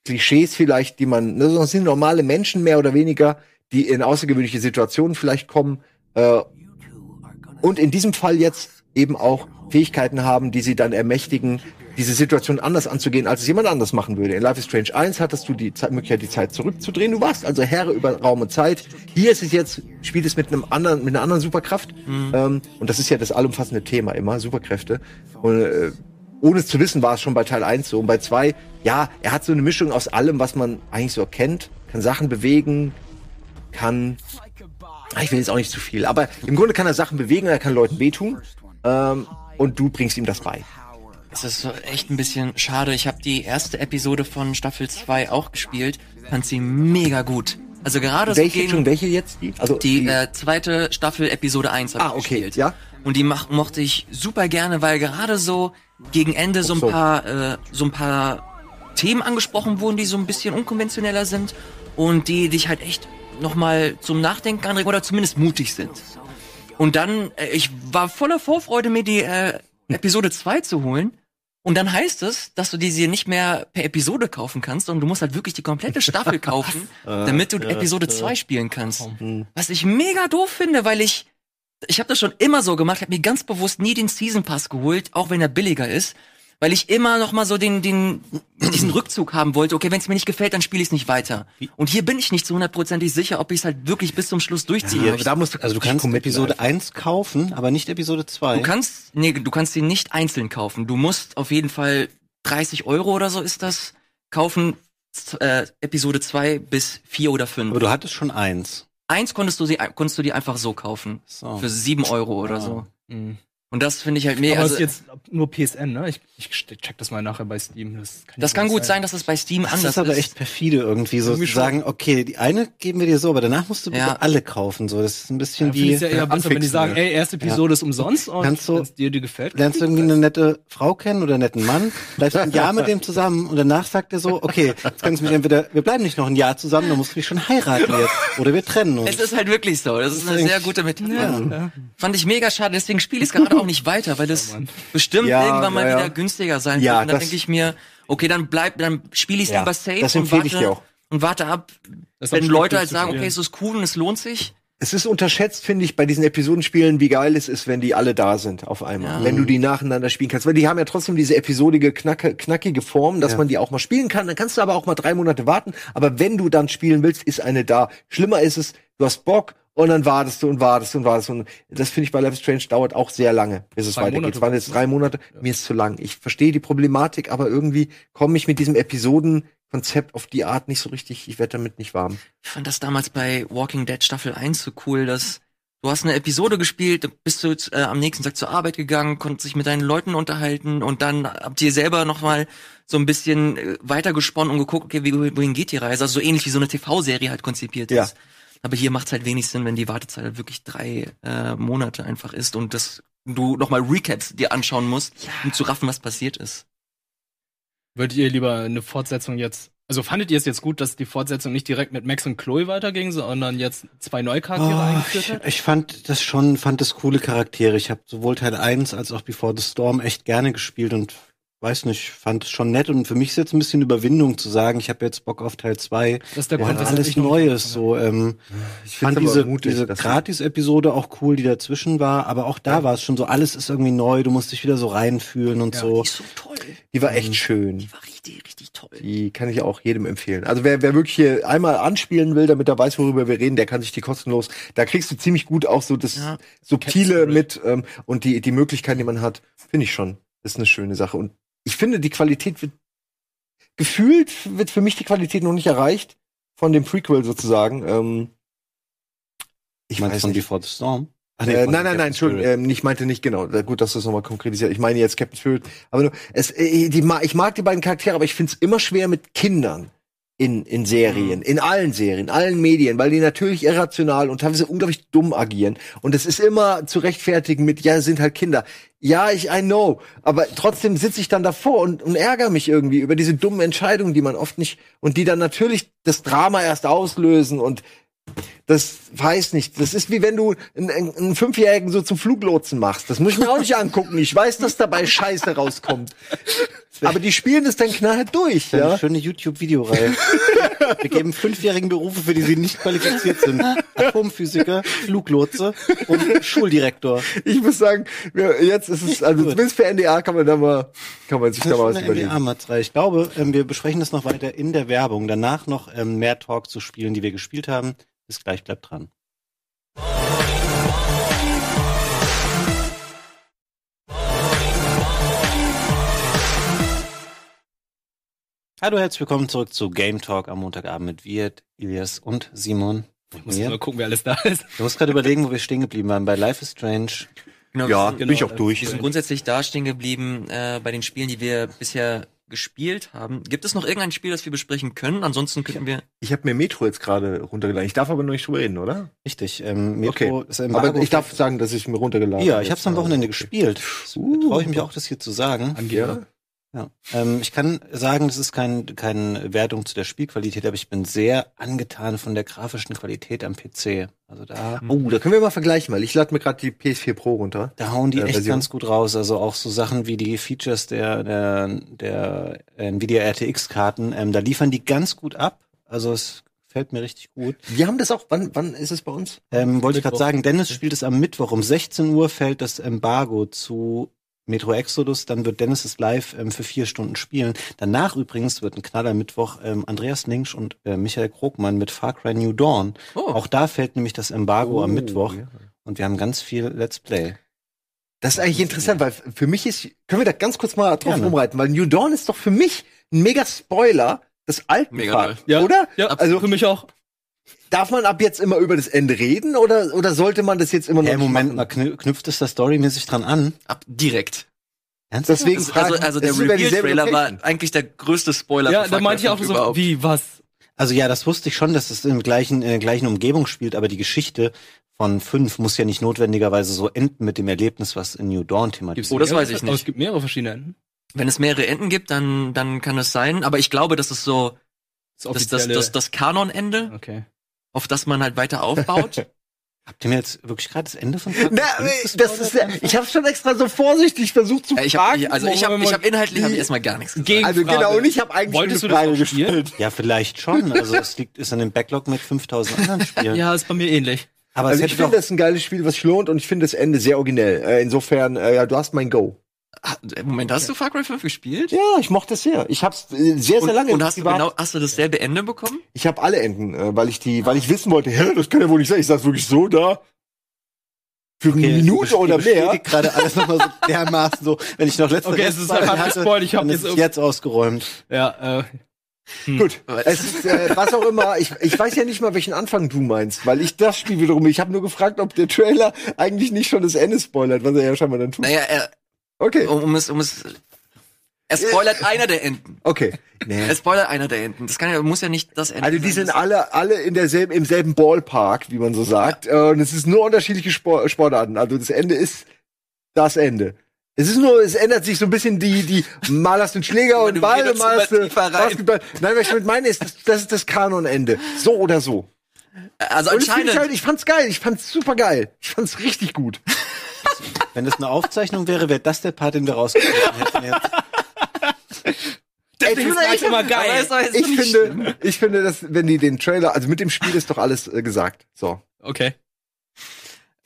Klischees vielleicht, die man, ne, sondern sind normale Menschen mehr oder weniger, die in außergewöhnliche Situationen vielleicht kommen. Äh, und in diesem Fall jetzt eben auch Fähigkeiten haben, die sie dann ermächtigen, diese Situation anders anzugehen, als es jemand anders machen würde. In Life is Strange 1 hattest du die Zeit, Möglichkeit, die Zeit zurückzudrehen. Du warst also Herr über Raum und Zeit. Hier ist es jetzt, spielt es mit einem anderen, mit einer anderen Superkraft. Ähm, und das ist ja das allumfassende Thema immer, Superkräfte. Und, äh, ohne es zu wissen, war es schon bei Teil 1 so. Und bei 2, ja, er hat so eine Mischung aus allem, was man eigentlich so kennt. Kann Sachen bewegen, kann Ah, ich will jetzt auch nicht zu viel, aber im Grunde kann er Sachen bewegen, er kann Leuten wehtun ähm, und du bringst ihm das bei. Es ist so echt ein bisschen schade. Ich habe die erste Episode von Staffel 2 auch gespielt. Fand sie mega gut. Also gerade so Welche, gegen schon welche jetzt? Die, also die äh, zweite Staffel Episode 1 habe Ah, ich okay, gespielt. ja. Und die mach, mochte ich super gerne, weil gerade so gegen Ende so ein paar äh, so ein paar Themen angesprochen wurden, die so ein bisschen unkonventioneller sind und die dich halt echt nochmal zum Nachdenken anregen oder zumindest mutig sind. Und dann, äh, ich war voller Vorfreude, mir die äh, Episode 2 zu holen. Und dann heißt es, dass du die sie nicht mehr per Episode kaufen kannst, sondern du musst halt wirklich die komplette Staffel kaufen, damit du Episode 2 spielen kannst. Was ich mega doof finde, weil ich ich habe das schon immer so gemacht, habe mir ganz bewusst nie den Season Pass geholt, auch wenn er billiger ist, weil ich immer noch mal so den den diesen Rückzug haben wollte. Okay, wenn es mir nicht gefällt, dann spiele ich es nicht weiter. Und hier bin ich nicht zu hundertprozentig sicher, ob ich es halt wirklich bis zum Schluss durchziehe. aber da musst du Also du kannst Episode einfach. 1 kaufen, aber nicht Episode 2. Du kannst, nee, du kannst sie nicht einzeln kaufen. Du musst auf jeden Fall 30 Euro oder so ist das kaufen, äh, Episode 2 bis 4 oder 5. aber du hattest schon eins. Eins konntest du sie, konntest du die einfach so kaufen. So. Für 7 Euro oder so. Mhm. Und das finde ich halt mega. Aber Also, ist jetzt nur PSN, ne? Ich, ich check das mal nachher bei Steam. Das kann, das kann gut sein, dass es bei Steam Das anders ist aber echt perfide irgendwie, so Irgendwie zu schon. sagen, okay, die eine geben wir dir so, aber danach musst du bitte Ja. alle kaufen. So, das ist ein bisschen Ja, wie ich ja eher besser, wenn die sagen, ey, erste Episode ist umsonst und wenn es dir, dir gefällt. lernst du irgendwie eine nette Frau kennen oder einen netten Mann, bleibst ein Jahr mit dem zusammen und danach sagt er so, okay, jetzt kannst du mich entweder, wir bleiben nicht noch ein Jahr zusammen, dann musst du mich schon heiraten jetzt. Oder wir trennen uns. Es ist halt wirklich so. Das ist eine sehr gute Methode. Ja. Fand ich mega schade. Deswegen spiele ich es gerade auch nicht weiter, weil das bestimmt Ja, irgendwann mal ja, ja. wieder günstiger sein Ja, wird. Und dann denke ich mir, okay, dann bleib, dann spiele ich es Ja, lieber safe das und empfehle ich warte, dir auch. und warte ab, Das wenn Leute halt sagen, okay, es ist cool und es lohnt sich. Es ist unterschätzt, finde ich, bei diesen Episodenspielen, wie geil es ist, wenn die alle da sind auf einmal. Ja. Wenn du die nacheinander spielen kannst. Weil die haben ja trotzdem diese episodige, knacke, knackige Form, dass man die auch mal spielen kann. Dann kannst du aber auch mal drei Monate warten. Aber wenn du dann spielen willst, ist eine da. Schlimmer ist es, du hast Bock und dann wartest du und wartest und wartest. Und das finde ich bei Life is Strange dauert auch sehr lange, bis es Drei weitergeht. Monate. Es waren jetzt drei Monate. Mir ist zu lang. Ich verstehe die Problematik, aber irgendwie komme ich mit diesem Episodenkonzept auf die Art nicht so richtig. Ich werde damit nicht warm. Ich fand das damals bei Walking Dead Staffel 1 so cool, dass Du hast eine Episode gespielt, bist du äh, am nächsten Tag zur Arbeit gegangen, konntest dich mit deinen Leuten unterhalten und dann habt ihr selber noch mal so ein bisschen äh, weitergesponnen und geguckt, okay, wie, wohin geht die Reise? Also so ähnlich wie so eine TV-Serie halt konzipiert Ja. ist. Aber hier macht's halt wenig Sinn, wenn die Wartezeit halt wirklich drei äh, Monate einfach ist und das du noch mal Recaps dir anschauen musst, um zu raffen, was passiert ist. Würdet ihr lieber eine Fortsetzung jetzt, also fandet ihr es jetzt gut, dass die Fortsetzung nicht direkt mit Max und Chloe weiterging, sondern jetzt zwei neue Charaktere Oh, eingeführt ich, hat? ich fand das schon, fand das coole Charaktere. Ich habe sowohl Teil 1 als auch Before the Storm echt gerne gespielt und weiß nicht, fand es schon nett und für mich ist jetzt ein bisschen Überwindung zu sagen, ich habe jetzt Bock auf Teil 2. Das ist der Ja, Grund, weshalb alles Neues, so, ähm, Ich fand diese, mutig, diese dass- Gratis-Episode auch cool, die dazwischen war, aber auch da war es schon so, alles ist irgendwie neu, du musst dich wieder so reinfühlen und Ja, so. Die ist so toll. Die war echt schön. Die war richtig, richtig toll. Die kann ich auch jedem empfehlen. Also wer, wer wirklich hier einmal anspielen will, damit er weiß, worüber wir reden, der kann sich die kostenlos. Da kriegst du ziemlich gut auch so das Ja. Subtile Capture mit ähm, und die, die Möglichkeiten, die man hat, finde ich schon. Ist eine schöne Sache. Und ich finde, die Qualität wird gefühlt wird für mich die Qualität noch nicht erreicht von dem Prequel sozusagen. Ähm, ich meine von nicht. Before the Storm. Ach, Äh, von nein, nein, nein, Entschuldigung, ähm, ich meinte nicht genau. Äh, Gut, dass du es nochmal konkretisiert. Ich meine jetzt Captain Spirit. Aber nur, es, äh, die, ich mag die beiden Charaktere, aber ich finde es immer schwer mit Kindern in, in Serien, in allen Serien, allen Medien, weil die natürlich irrational und teilweise unglaublich dumm agieren. Und es ist immer zu rechtfertigen mit, ja, sind halt Kinder. Ja, ich, I know. Aber trotzdem sitze ich dann davor und, und ärgere mich irgendwie über diese dummen Entscheidungen, die man oft nicht, und die dann natürlich das Drama erst auslösen und das weiß nicht. Das ist wie wenn du einen, einen, Fünfjährigen so zum Fluglotsen machst. Das muss ich mir auch nicht angucken. Ich weiß, dass dabei Scheiße rauskommt. Aber die spielen es dann knallhart durch, Eine ja. schöne YouTube-Videoreihe. Wir geben fünfjährigen Berufe, für die sie nicht qualifiziert sind. Atomphysiker, Fluglotse und Schuldirektor. Ich muss sagen, jetzt ist es, also zumindest für NDA kann man da mal, kann man sich da mal was eine überlegen. NDA-Matz-Reihe. Ich glaube, ähm, wir besprechen das noch weiter in der Werbung. Danach noch ähm, mehr Talk zu Spielen, die wir gespielt haben. Bis gleich, bleibt dran. Hallo, herzlich willkommen zurück zu Game Talk am Montagabend mit Wirt, Ilias und Simon. Und Muss mir. mal gucken, wer alles da ist. Ich muss gerade überlegen, wo wir stehen geblieben waren. Bei Life is Strange. Genau, Ja, sind, bin ich auch genau, durch. wir sind grundsätzlich da stehen geblieben äh, bei den Spielen, die wir bisher gespielt haben. Gibt es noch irgendein Spiel, das wir besprechen können? Ansonsten könnten wir. Ich habe mir Metro jetzt gerade runtergeladen. Ich darf aber noch nicht drüber reden, oder? Richtig, ähm, Metro Okay. ist Embargo. Aber ich darf sagen, dass ich mir runtergeladen Ja, habe. ich habe es am Wochenende gespielt. Uh. Traue ich mich auch, das hier zu sagen. Ja. Ja. Ähm, ich kann sagen, das ist kein, keine Wertung zu der Spielqualität, aber ich bin sehr angetan von der grafischen Qualität am PC. Also da, Oh, da können wir mal vergleichen, weil ich lade mir gerade die PS4 Pro runter. da hauen die Äh, echt Version. ganz gut raus. Also auch so Sachen wie die Features der, der, der Nvidia RTX-Karten, ähm, da liefern die ganz gut ab. Also es gefällt mir richtig gut. Wir haben das auch, wann, wann ist es bei uns? Ähm, wollte ich gerade sagen, Dennis spielt es am Mittwoch. Um 16 Uhr fällt das Embargo zu Metro Exodus. Dann wird Dennis es live ähm, für vier Stunden spielen. Danach übrigens wird ein Knaller Mittwoch ähm, Andreas Linksch und äh, Michael Krogmann mit Far Cry New Dawn. Oh, Auch da fällt nämlich das Embargo am Mittwoch. ja. Und wir haben ganz viel Let's Play. Das ist eigentlich interessant, weil für mich ist, können wir da ganz kurz mal drauf Gerne. rumreiten, weil New Dawn ist doch für mich ein mega Spoiler des alten Mega Part, Ja. oder? Ja, Also für mich auch. Darf man ab jetzt immer über das Ende reden oder, oder sollte man das jetzt immer noch Hey, Moment mal, knü- knüpft es da storymäßig dran an? ab direkt. Ernsthaft? Deswegen also, also der Reveal-Trailer war eigentlich der größte Spoiler. Ja, für da meinte ich auch 5 so, überhaupt. wie, was? Also ja, das wusste ich schon, dass es in, gleichen, in der gleichen Umgebung spielt, aber die Geschichte von fünf muss ja nicht notwendigerweise so enden mit dem Erlebnis, was in New Dawn thematisiert Oh, das weiß ich nicht. Aber es gibt mehrere verschiedene Enden. Wenn es mehrere Enden gibt, dann, dann kann es sein. Aber ich glaube, das ist so Das das, das, das, das Kanonende, okay. Auf das man halt weiter aufbaut. Habt ihr mir jetzt wirklich gerade das Ende von Na, 5 äh, das gespoilert ist, ich habe schon extra so vorsichtig versucht zu Äh, ich hab, fragen. ich, also ich habe ich hab inhaltlich hab ich erstmal gar nichts gesagt. Gegen- also genau, und ich habe eigentlich Wolltest eine das Frage gestellt. Ja, vielleicht schon. Also es liegt, ist an dem Backlog mit 5000 anderen Spielen. Ja, ist bei mir ähnlich. Aber Also ich finde das ein geiles Spiel, was sich lohnt und ich finde das Ende sehr originell. Äh, insofern, äh, ja, du hast mein Go. Moment, hast du Far Cry 5 gespielt? Ja, ich mochte es sehr. Ich hab's äh, sehr, Und, sehr lange und hast du genau, hast du dasselbe Ende bekommen? Ich habe alle Enden, äh, weil ich die, weil ich wissen wollte, hä, das kann ja wohl nicht sein. Ich saß wirklich so da. Für eine Okay, Minute ihr oder mehr. gerade alles nochmal so dermaßen so, wenn ich noch letzte Okay, es ist einfach hatte, gespoilt. Ich hab dann jetzt jetzt ausgeräumt. Ja, äh, Gut, es ist, äh, was auch immer. Ich, ich weiß ja nicht mal, welchen Anfang du meinst, weil ich das Spiel wiederum. Ich habe nur gefragt, ob der Trailer eigentlich nicht schon das Ende spoilert, was er ja scheinbar dann tut. Naja, er, Okay, um, um es, um es, er spoilert einer der Enden. okay. Nee. Er spoilert einer der Enden. Das kann ja, muss ja nicht das Ende Also die sein. sind alle, alle in derselben, im selben Ballpark, wie man so sagt. Äh, Und es ist nur unterschiedliche Sport, Sportarten. Also das Ende ist das Ende. Es ist nur, es ändert sich so ein bisschen die, die, mal hast du einen Schläger und Du Ball, mal hast du tiefer rein. Basketball. Nein, was ich damit meine, ist, das, das ist das Kanonende. So oder so. Also Und das find anscheinend. ich, halt, ich fand's geil, ich fand's super geil. Ich fand's richtig gut. Wenn das eine Aufzeichnung wäre, wäre das der Part, den wir rausgeschnitten hätten jetzt. Ey, ist immer Aber geil. ich nicht finde, ich finde, dass, wenn die den Trailer, also mit dem Spiel ist doch alles äh, gesagt. So. Okay.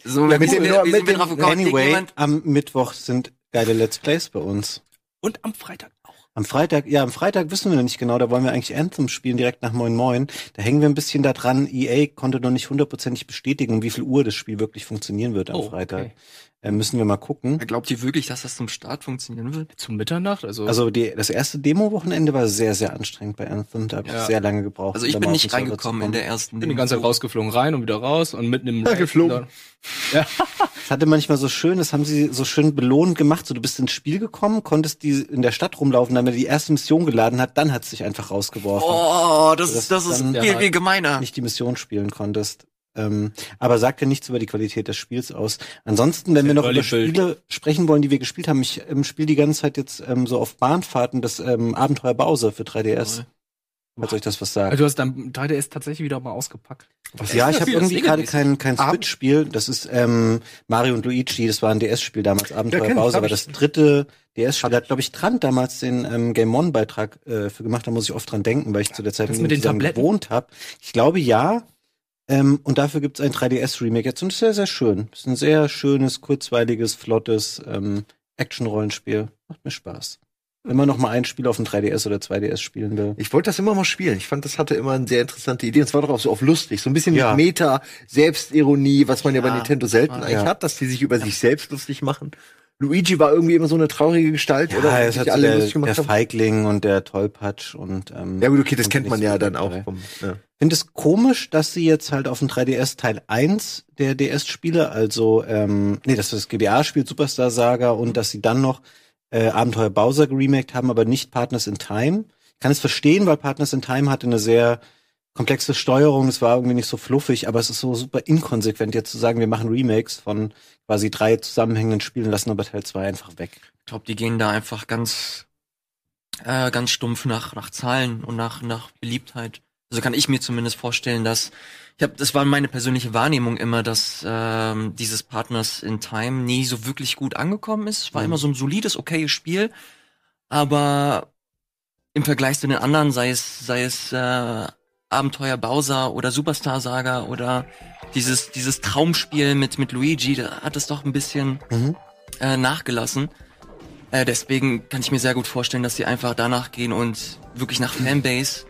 So, Ja, mit dem, wie mit wir dem- drauf gekommen? Anyway, am Mittwoch sind geile Let's Plays bei uns. Und am Freitag auch. Am Freitag, ja, am Freitag wissen wir noch nicht genau, da wollen wir eigentlich Anthem spielen, direkt nach Moin Moin. Da hängen wir ein bisschen da dran. EA konnte noch nicht hundertprozentig bestätigen, um wie viel Uhr das Spiel wirklich funktionieren wird am Oh, Freitag. okay. Äh, müssen wir mal gucken. Glaubt ihr wirklich, dass das zum Start funktionieren wird? Zum Mitternacht? Also, Also die, das erste Demo-Wochenende war sehr, sehr anstrengend bei Anthem. Da habe ich Ja. sehr lange gebraucht. Also ich bin nicht reingekommen in der ersten. bin die ganze Zeit rausgeflogen, rein und wieder raus und mitten im Ja, geflogen. dann- Das hatte manchmal so schön, das haben sie so schön belohnt gemacht. So, du bist ins Spiel gekommen, konntest die in der Stadt rumlaufen, dann, wenn er die erste Mission geladen hat, dann hat es dich einfach rausgeworfen. Oh, das, Das ist, das viel, Ja. viel gemeiner. nicht die Mission spielen konntest. Ähm, aber sagt ja nichts über die Qualität des Spiels aus. Ansonsten, wenn wir noch über. Spiele sprechen wollen, die wir gespielt haben, ich ähm, spiele die ganze Zeit jetzt ähm, so auf Bahnfahrten das ähm, Abenteuer Bowser für 3DS. Falls euch das was sagt. Also du hast dein 3DS tatsächlich wieder mal ausgepackt. ja, ich habe irgendwie gerade kein, kein Abend- Switch-Spiel. Das ist ähm, Mario und Luigi, das war ein DS-Spiel damals, Abenteuer ich, Bowser, ich. das dritte DS-Spiel. Da hat, glaube ich, Trant damals den ähm, Game One-Beitrag äh, für gemacht, da muss ich oft dran denken, weil ich zu der Zeit Das mit den gewohnt habe. Ich glaube ja. Ähm, und dafür gibt's ein 3DS-Remake jetzt und ist sehr, sehr schön. Ist ein sehr schönes, kurzweiliges, flottes ähm, Action-Rollenspiel. Macht mir Spaß. Wenn man noch mal ein Spiel auf dem 3DS oder 2DS spielen will. Ich wollte das immer mal spielen. Ich fand, das hatte immer eine sehr interessante Idee. Und es war doch auch so auf lustig. So ein bisschen Ja. mit Meta, Selbstironie, was man ja, bei Ja. Nintendo selten Ja. eigentlich hat, dass die sich über sich selbst lustig machen. Luigi war irgendwie immer so eine traurige Gestalt, oder? Ja, es hat alle der, gemacht der haben. Feigling und der Tollpatsch und ähm, Ja gut, okay, das kennt man ja dann auch vom. Ja. finde es komisch, dass sie jetzt halt auf dem 3DS Teil 1 der DS-Spiele, also ähm, nee, dass das GBA-Spiel Superstar Saga und dass sie dann noch äh, Abenteuer Bowser geremaked haben, aber nicht Partners in Time. Ich kann es verstehen, weil Partners in Time hatte eine sehr komplexe Steuerung, es war irgendwie nicht so fluffig, aber es ist so super inkonsequent jetzt zu sagen, wir machen Remakes von quasi drei zusammenhängenden Spielen, lassen aber Teil 2 einfach weg. Ich glaube, die gehen da einfach ganz, äh, ganz stumpf nach, nach Zahlen und nach, nach Beliebtheit. Also kann ich mir zumindest vorstellen, dass ich habe, das war meine persönliche Wahrnehmung immer, dass ähm, dieses Partners in Time nie so wirklich gut angekommen ist. Es war Mhm. immer so ein solides, okayes Spiel, aber im Vergleich zu den anderen, sei es, sei es äh, Abenteuer Bowser oder Superstar Saga oder dieses, dieses Traumspiel mit, mit Luigi, da hat es doch ein bisschen Mhm. äh, nachgelassen. Äh, deswegen kann ich mir sehr gut vorstellen, dass sie einfach danach gehen und wirklich nach Fanbase.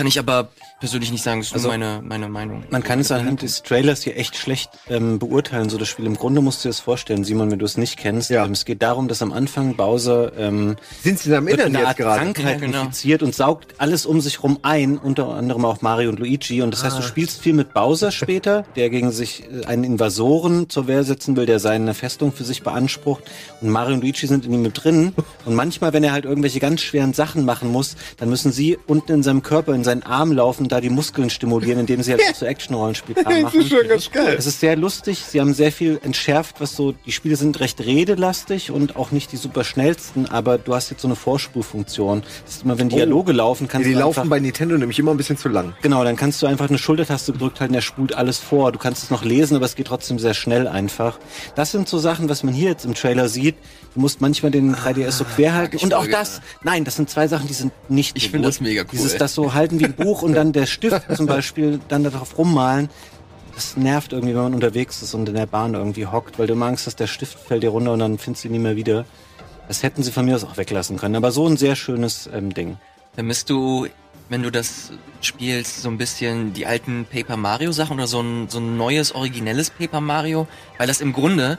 Kann ich aber persönlich nicht sagen, das ist Also, nur meine, meine Meinung. Man kann es anhand des Trailers hier echt schlecht ähm, beurteilen, so das Spiel. Im Grunde musst du dir das vorstellen, Simon, wenn du es nicht kennst. Ja. Ähm, es geht darum, dass am Anfang Bowser ähm, Sind sie am einer jetzt Art gerade? Krankheit Ja, genau. infiziert und saugt alles um sich rum ein, unter anderem auch Mario und Luigi. Und das heißt, du spielst viel mit Bowser später, der gegen sich äh, einen Invasoren zur Wehr setzen will, der seine Festung für sich beansprucht. Und Mario und Luigi sind in ihm mit drin. Und manchmal, wenn er halt irgendwelche ganz schweren Sachen machen muss, dann müssen sie unten in seinem Körper, in seinen Arm laufen, da die Muskeln stimulieren, indem sie halt so Action-Rollenspielkram machen. schon ganz geil. Es ist sehr lustig. Sie haben sehr viel entschärft, was so, die Spiele sind recht redelastig und auch nicht die super schnellsten, aber du hast jetzt so eine Vorspulfunktion. Das ist immer, wenn Dialoge laufen, kannst Die du laufen einfach, bei Nintendo nämlich immer ein bisschen zu lang. genau, dann kannst du einfach eine Schultertaste gedrückt halten, der spult alles vor. Du kannst es noch lesen, aber es geht trotzdem sehr schnell einfach. Das sind so Sachen, was man hier jetzt im Trailer sieht. Du musst manchmal den 3DS so quer halten. Und auch das, nein, das sind zwei Sachen, die sind nicht Ich so find gut. das mega cool. Dieses, das so halten wie ein Buch und dann der Stift zum Beispiel, dann darauf rummalen. Das nervt irgendwie, wenn man unterwegs ist und in der Bahn irgendwie hockt, weil du immer Angst hast, der Stift fällt dir runter und dann findest du ihn nie mehr wieder. Das hätten sie von mir aus auch weglassen können. Aber so ein sehr schönes ähm, Ding. Vermisst du, wenn du das spielst, so ein bisschen die alten Paper Mario Sachen oder so ein, so ein neues, originelles Paper Mario? Weil das im Grunde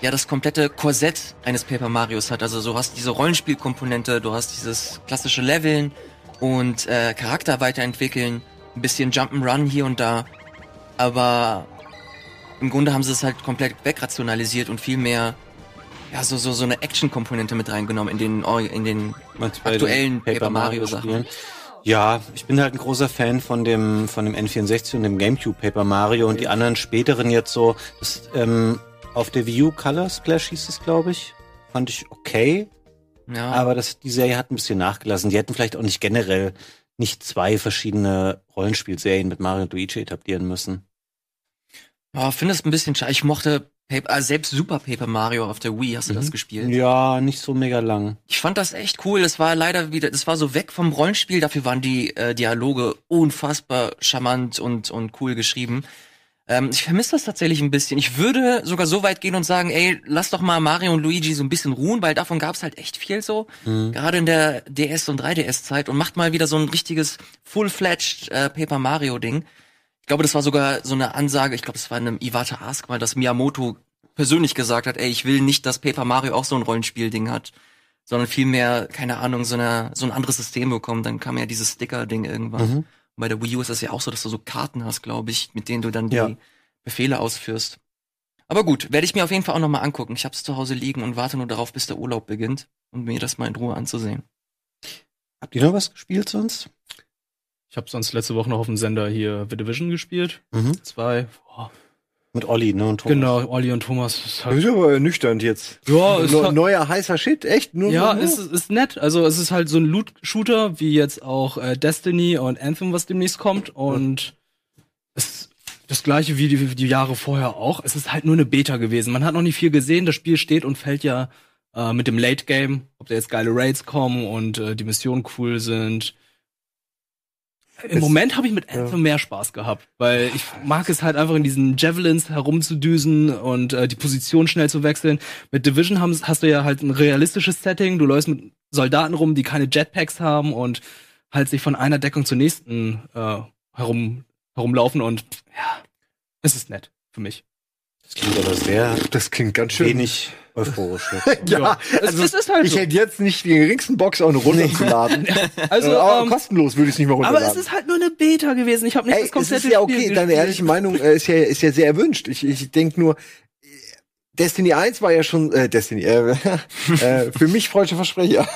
ja das komplette Korsett eines Paper Marios hat. Also du hast diese Rollenspielkomponente, du hast dieses klassische Leveln, und äh, Charakter weiterentwickeln, ein bisschen Jump'n'Run hier und da, aber im Grunde haben sie es halt komplett wegrationalisiert und viel mehr ja so so so eine Action-Komponente mit reingenommen in den in den aktuellen Paper Mario Sachen. Spielen? Ja, ich bin halt ein großer Fan von dem von dem N64 und dem GameCube Paper Mario und die anderen späteren jetzt so das, ähm, auf der Wii U Color Splash hieß es, glaube ich. Fand ich okay, Ja. aber das, die Serie hat ein bisschen nachgelassen. Die hätten vielleicht auch nicht generell nicht zwei verschiedene Rollenspielserien mit Mario und Luigi etablieren müssen. Ja, finde es ein bisschen schade. Ich mochte Paper, also selbst Super Paper Mario auf der Wii, hast du das gespielt? Ja, nicht so mega lang. Ich fand das echt cool. Das war leider wieder, das war so weg vom Rollenspiel. Dafür waren die äh, Dialoge unfassbar charmant und, und cool geschrieben. Ähm, ich vermisse das tatsächlich ein bisschen. Ich würde sogar so weit gehen und sagen, ey, lass doch mal Mario und Luigi so ein bisschen ruhen, weil davon gab's halt echt viel so. Gerade in der DS- und 3DS-Zeit und macht mal wieder so ein richtiges Full-Fledged äh, Paper Mario-Ding. Ich glaube, das war sogar so eine Ansage, ich glaube, es war in einem Iwata Ask mal, dass Miyamoto persönlich gesagt hat, ey, ich will nicht, dass Paper Mario auch so ein Rollenspiel-Ding hat, sondern vielmehr, keine Ahnung, so, eine, so ein anderes System bekommen. Dann kam ja dieses Sticker-Ding irgendwann. Und bei der Wii U ist das ja auch so, dass du so Karten hast, glaube ich, mit denen du dann die Ja. Befehle ausführst. Aber gut, werde ich mir auf jeden Fall auch nochmal angucken. Ich hab's zu Hause liegen und warte nur darauf, bis der Urlaub beginnt, um mir das mal in Ruhe anzusehen. Habt ihr noch was gespielt sonst? Ich habe sonst letzte Woche noch auf dem Sender hier The Division gespielt. Mhm. Zwei. Boah. Mit Olli, ne? Und Thomas. Genau, Olli und Thomas. Das ist Das halt, ist aber ernüchternd jetzt. ja, ist halt, neuer heißer Shit, echt? Nur, ja, nur? es ist, ist nett. Also es ist halt so ein Loot-Shooter, wie jetzt auch äh, Destiny und Anthem, was demnächst kommt. Und es ist das gleiche wie die, die Jahre vorher auch. Es ist halt nur eine Beta gewesen. Man hat noch nicht viel gesehen. Das Spiel steht und fällt ja äh, mit dem Late Game, ob da jetzt geile Raids kommen und äh, die Missionen cool sind. Im Moment habe ich mit Anthem mehr Spaß gehabt, weil ich mag es halt einfach in diesen Javelins herumzudüsen und äh, die Position schnell zu wechseln. Mit Division haben, hast du ja halt ein realistisches Setting. Du läufst mit Soldaten rum, die keine Jetpacks haben und halt sich von einer Deckung zur nächsten äh, herum herumlaufen und ja, es ist nett für mich. Das klingt aber sehr das klingt ganz schön. wenig euphorisch. jetzt. Ja, Es- also es ist halt ich so. hätte jetzt nicht die geringsten Box auch eine runterzuladen. Also, Äh, aber ähm, kostenlos würde ich es nicht mehr aber runterladen. es ist halt nur eine Beta gewesen. Ich habe nicht Ey, das komplette ist ja Spiel okay, deine gespielt. ehrliche Meinung äh, ist ja, ist ja sehr erwünscht. Ich, ich denke nur, Destiny 1 war ja schon, äh, Destiny, äh, äh, für mich freudscher Versprecher.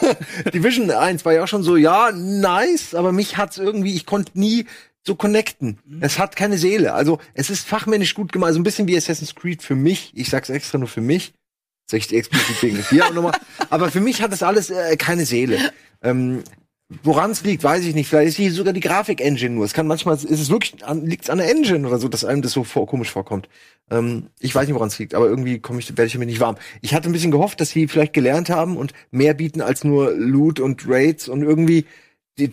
Division 1 war ja auch schon so, ja, nice, aber mich hat's irgendwie, ich konnte nie so connecten. Es hat keine Seele. Also, es ist fachmännisch gut gemacht, also ein bisschen wie Assassin's Creed für mich. Ich sag's extra nur für mich. Ich explizit wegen hier auch nochmal. Aber für mich hat das alles äh, keine Seele. Ähm, Woran es liegt, weiß ich nicht. Vielleicht ist hier sogar die Grafik-Engine nur. Es kann manchmal, ist es wirklich, liegt es an der Engine oder so, dass einem das so vor, komisch vorkommt. Ähm, ich weiß nicht, woran es liegt, aber irgendwie komme ich, werde ich damit nicht warm. Ich hatte ein bisschen gehofft, dass sie vielleicht gelernt haben und mehr bieten als nur Loot und Raids und irgendwie, die,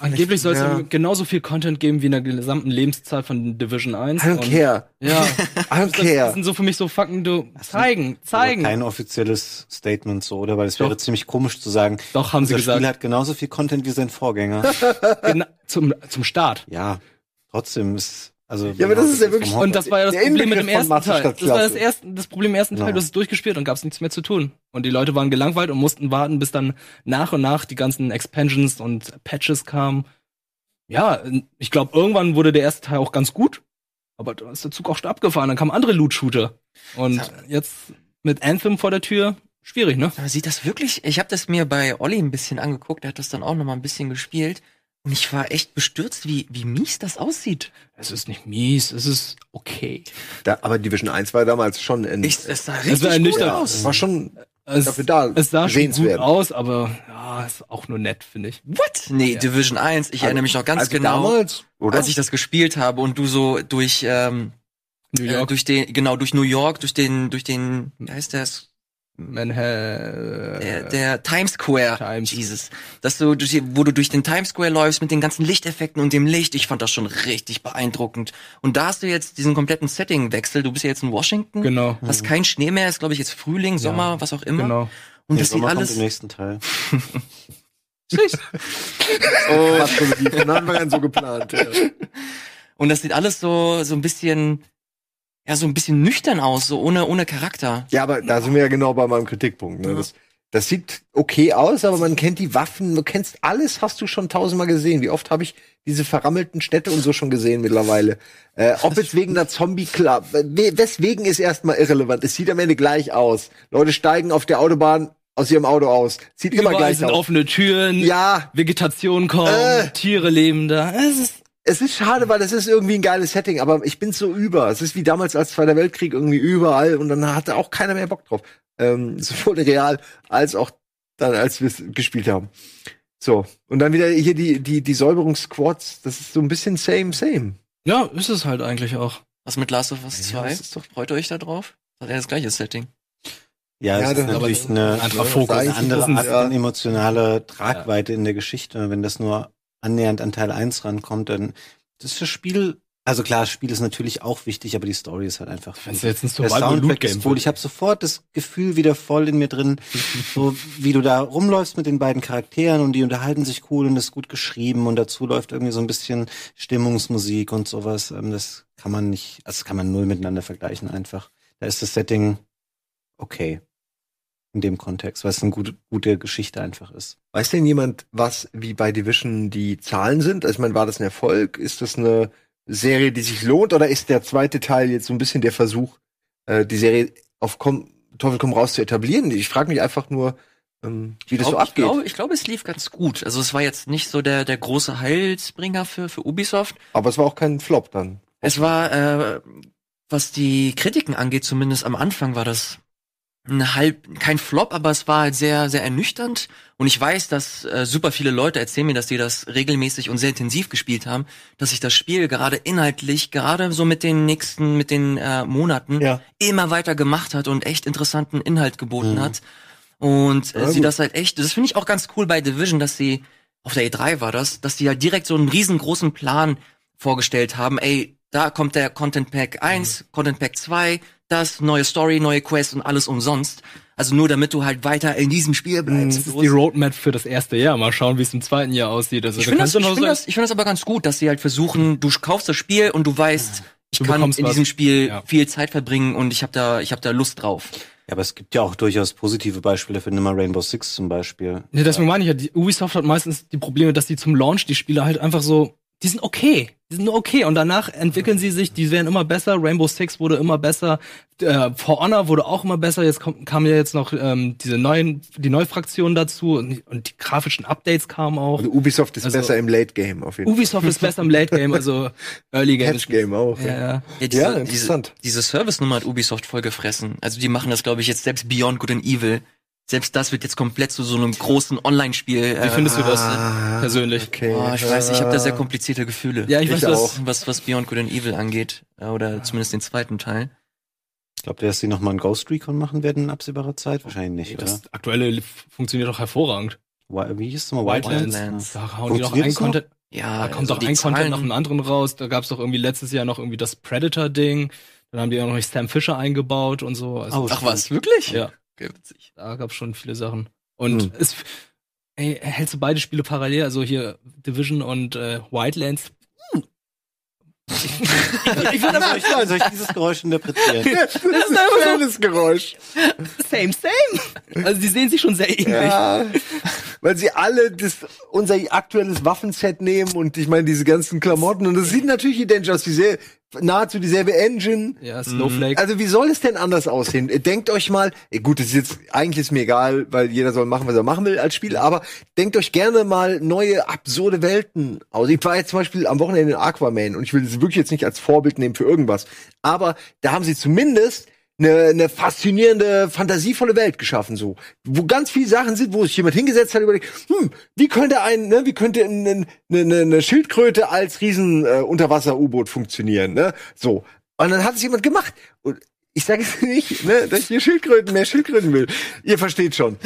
Angeblich soll es Ja. genauso viel Content geben wie in der gesamten Lebenszahl von Division 1. I don't Und- care. Ja. I don't Das, das care. sind so für mich so Fakten, du zeigen, zeigen. Kein offizielles Statement so, oder? Weil es wäre ziemlich komisch zu sagen, Doch, haben sie unser Spiel gesagt. hat genauso viel Content wie sein Vorgänger. Gena zum, zum Start. ja, trotzdem ist, also. Ja, aber das ist ja wirklich- Und das war ja das Problem mit dem ersten Teil. Das war das, erste, das Problem im ersten Teil, Ja. du hast es durchgespielt und gab es nichts mehr zu tun. Und die Leute waren gelangweilt und mussten warten, bis dann nach und nach die ganzen Expansions und Patches kamen. Ja, ich glaube, irgendwann wurde der erste Teil auch ganz gut. Aber da ist der Zug auch schon abgefahren. Dann kamen andere Loot-Shooter. Und jetzt mit Anthem vor der Tür, schwierig, ne? Aber sieht das wirklich? Ich habe das mir bei Olli ein bisschen angeguckt. Der hat das dann auch noch mal ein bisschen gespielt. Und ich war echt bestürzt, wie, wie mies das aussieht. Es ist nicht mies, es ist okay. Da, aber Division 1 war damals schon ein, Ich, es sah war richtig gut ernüchternd. aus. war schon Es, dafür da, es sah schon gut aus, aber ja, ist auch nur nett, finde ich. What? Nee, Division 1. Ich erinnere mich noch ganz also genau, damals, oder? als ich das gespielt habe und du so durch, ähm, New äh, York, durch den, genau, durch New York, durch den, durch den, wie heißt das? Manhattan. Der, der Times Square. Times. Jesus. Dass du, wo du durch den Times Square läufst mit den ganzen Lichteffekten und dem Licht. Ich fand das schon richtig beeindruckend. Und da hast du jetzt diesen kompletten Setting-Wechsel. Du bist ja jetzt in Washington. Genau. Hast kein Schnee mehr. Ist, glaube ich, jetzt Frühling, Sommer, was auch immer. Genau. Und Nee, das sieht Sommer kommt alles. im nächsten Teil. Die von Anfang an so geplant. Ja. Und das sieht alles so, so ein bisschen, ja, so ein bisschen nüchtern aus, so ohne, ohne Charakter. Ja, aber da sind wir ja genau bei meinem Kritikpunkt. Ne? Das, Das sieht okay aus, aber man kennt die Waffen, du kennst alles, hast du schon tausendmal gesehen. Wie oft habe ich diese verrammelten Städte und so schon gesehen mittlerweile? Äh, ob jetzt wegen der Zombie-Club, weswegen ist erstmal irrelevant. Es sieht am Ende gleich aus. Leute steigen auf der Autobahn aus ihrem Auto aus. Sieht immer Überall gleich sind aus. offene Türen, Ja, Vegetation kommt, Äh. Tiere leben da. Es ist es ist schade, weil das ist irgendwie ein geiles Setting, aber ich bin so über. Es ist wie damals als Zweiter Weltkrieg irgendwie überall und dann hatte auch keiner mehr Bock drauf. Ähm, sowohl real als auch dann, als wir es gespielt haben. So. Und dann wieder hier die, die, die Säuberungsquads. Das ist so ein bisschen same, same. ja, ist es halt eigentlich auch. Was mit Last of Us Ja, 2? das ist doch- Freut ihr euch da drauf? Das hat ja das gleiche Setting. Ja, Ja, es ist das- natürlich aber eine, Ja, Fokus. ist eine andere Art ja. emotionale Tragweite in der Geschichte. Wenn das nur annähernd an Teil 1 rankommt, dann das ist das Spiel. Also klar, das Spiel ist natürlich auch wichtig, aber die Story ist halt einfach. Wenn es jetzt ein Survival Loot Game ist cool. Ich habe sofort das Gefühl wieder voll in mir drin, so wie du da rumläufst mit den beiden Charakteren und die unterhalten sich cool und das ist gut geschrieben und dazu läuft irgendwie so ein bisschen Stimmungsmusik und sowas. Ähm, Das kann man nicht, also das kann man null miteinander vergleichen einfach. Da ist das Setting okay in dem Kontext, weil es eine gute, gute Geschichte einfach ist. Weiß denn jemand, was wie bei Division die Zahlen sind? Also ich meine, war das ein Erfolg? Ist das eine Serie, die sich lohnt? Oder ist der zweite Teil jetzt so ein bisschen der Versuch, äh, die Serie auf komm, Teufel komm raus zu etablieren? Ich frage mich einfach nur, ähm, wie das so Glaub- Ich abgeht. glaube, ich glaube, es lief ganz gut. Also es war jetzt nicht so der, der große Heilsbringer für, für Ubisoft. Aber es war auch kein Flop dann. Es war, äh, was die Kritiken angeht, zumindest am Anfang war das ein halb, kein Flop, aber es war halt sehr, sehr ernüchternd. Und ich weiß, dass äh, super viele Leute erzählen mir, dass die das regelmäßig und sehr intensiv gespielt haben, dass sich das Spiel gerade inhaltlich, gerade so mit den nächsten, mit den äh, Monaten, Ja. immer weiter gemacht hat und echt interessanten Inhalt geboten Mhm. hat. Und äh, Ja, sie gut. das halt echt, das finde ich auch ganz cool bei Division, dass sie, auf der E3 war das, dass die halt direkt so einen riesengroßen Plan vorgestellt haben, ey, da kommt der Content Pack 1, Content Pack 2, das, neue Story, neue Quest und alles umsonst. Also nur damit du halt weiter in diesem Spiel bleibst. Das ist die Roadmap für das erste Jahr. Mal schauen, wie es im zweiten Jahr aussieht. Also, ich finde das, ich find das, ich find das aber ganz gut, dass sie halt versuchen, du kaufst das Spiel und du weißt, ich Du kann in was. diesem Spiel Ja. viel Zeit verbringen und ich habe da, ich habe da Lust drauf. Ja, aber es gibt ja auch durchaus positive Beispiele für Nimmer Rainbow Six zum Beispiel. Nee, deswegen meine ich ja, die Ubisoft hat meistens die Probleme, dass die zum Launch die Spiele halt einfach so, die sind okay. Die sind nur okay. Und danach entwickeln sie sich, die werden immer besser. Rainbow Six wurde immer besser. Äh, For Honor wurde auch immer besser. Jetzt kommt, kam ja jetzt noch ähm, diese neuen, die neue Fraktion dazu und, und die grafischen Updates kamen auch. Also Ubisoft ist Also- besser im Late Game auf jeden Fall. Ubisoft ist besser im Late Game, also Early Game. Patch Game auch. Ja, ja. Ja, diese, Ja, diese, interessant. diese Service-Nummer hat Ubisoft voll gefressen. Also die machen das, glaube ich, jetzt selbst Beyond Good and Evil. Selbst das wird jetzt komplett zu so einem großen Online-Spiel. äh, Wie findest du das Ah, persönlich? Okay. Oh, ich weiß, ich habe da sehr komplizierte Gefühle. Ja, ich, Ich weiß auch. das. was, was Beyond Good and Evil angeht. äh, Oder zumindest den zweiten Teil. Ich glaube, dass sie nochmal einen Ghost Recon machen werden in absehbarer Zeit. Wahrscheinlich nicht, Das aktuelle f- funktioniert doch hervorragend. oder? Wi- Wie hieß es nochmal? Wildlands? Wildlands. Da hauen die doch Funktioniert ein das noch? Content, Ja, da kommt also doch ein Content Zahlen- nach dem anderen raus. Da gab's doch irgendwie letztes Jahr noch irgendwie das Predator-Ding. Dann haben die auch noch Sam Fisher eingebaut und so. Also, Oh, Ach was, wirklich? Ja. Okay, witzig. da gab's schon viele Sachen. Und Hm. es, ey, hältst du beide Spiele parallel, also hier Division und äh, Wildlands? Ich würde aber nicht soll ich dieses Geräusch interpretieren. Das ist ein schönes Geräusch. Same, same. Also die sehen sich schon sehr ähnlich. Ja, weil sie alle das, unser aktuelles Waffenset nehmen und ich meine diese ganzen Klamotten und das sieht natürlich identisch aus, diesel, nahezu dieselbe Engine. Ja, Snowflake. Also wie soll es denn anders aussehen? Denkt euch mal, eh, gut, das ist jetzt eigentlich ist mir egal, weil jeder soll machen, was er machen will als Spiel, aber denkt euch gerne mal neue absurde Welten aus. Ich war jetzt zum Beispiel am Wochenende in Aquaman und ich will das wirklich jetzt nicht als Vorbild nehmen für irgendwas, aber da haben sie zumindest eine, eine faszinierende, fantasievolle Welt geschaffen, so. Wo ganz viele Sachen sind, wo sich jemand hingesetzt hat überlegt, hm, wie könnte ein, ne, wie könnte eine, eine, eine Schildkröte als riesen äh, funktionieren, ne? So. Und dann hat es jemand gemacht. Und ich sage es nicht, ne, dass ich hier Schildkröten, mehr Schildkröten will. Ihr versteht schon.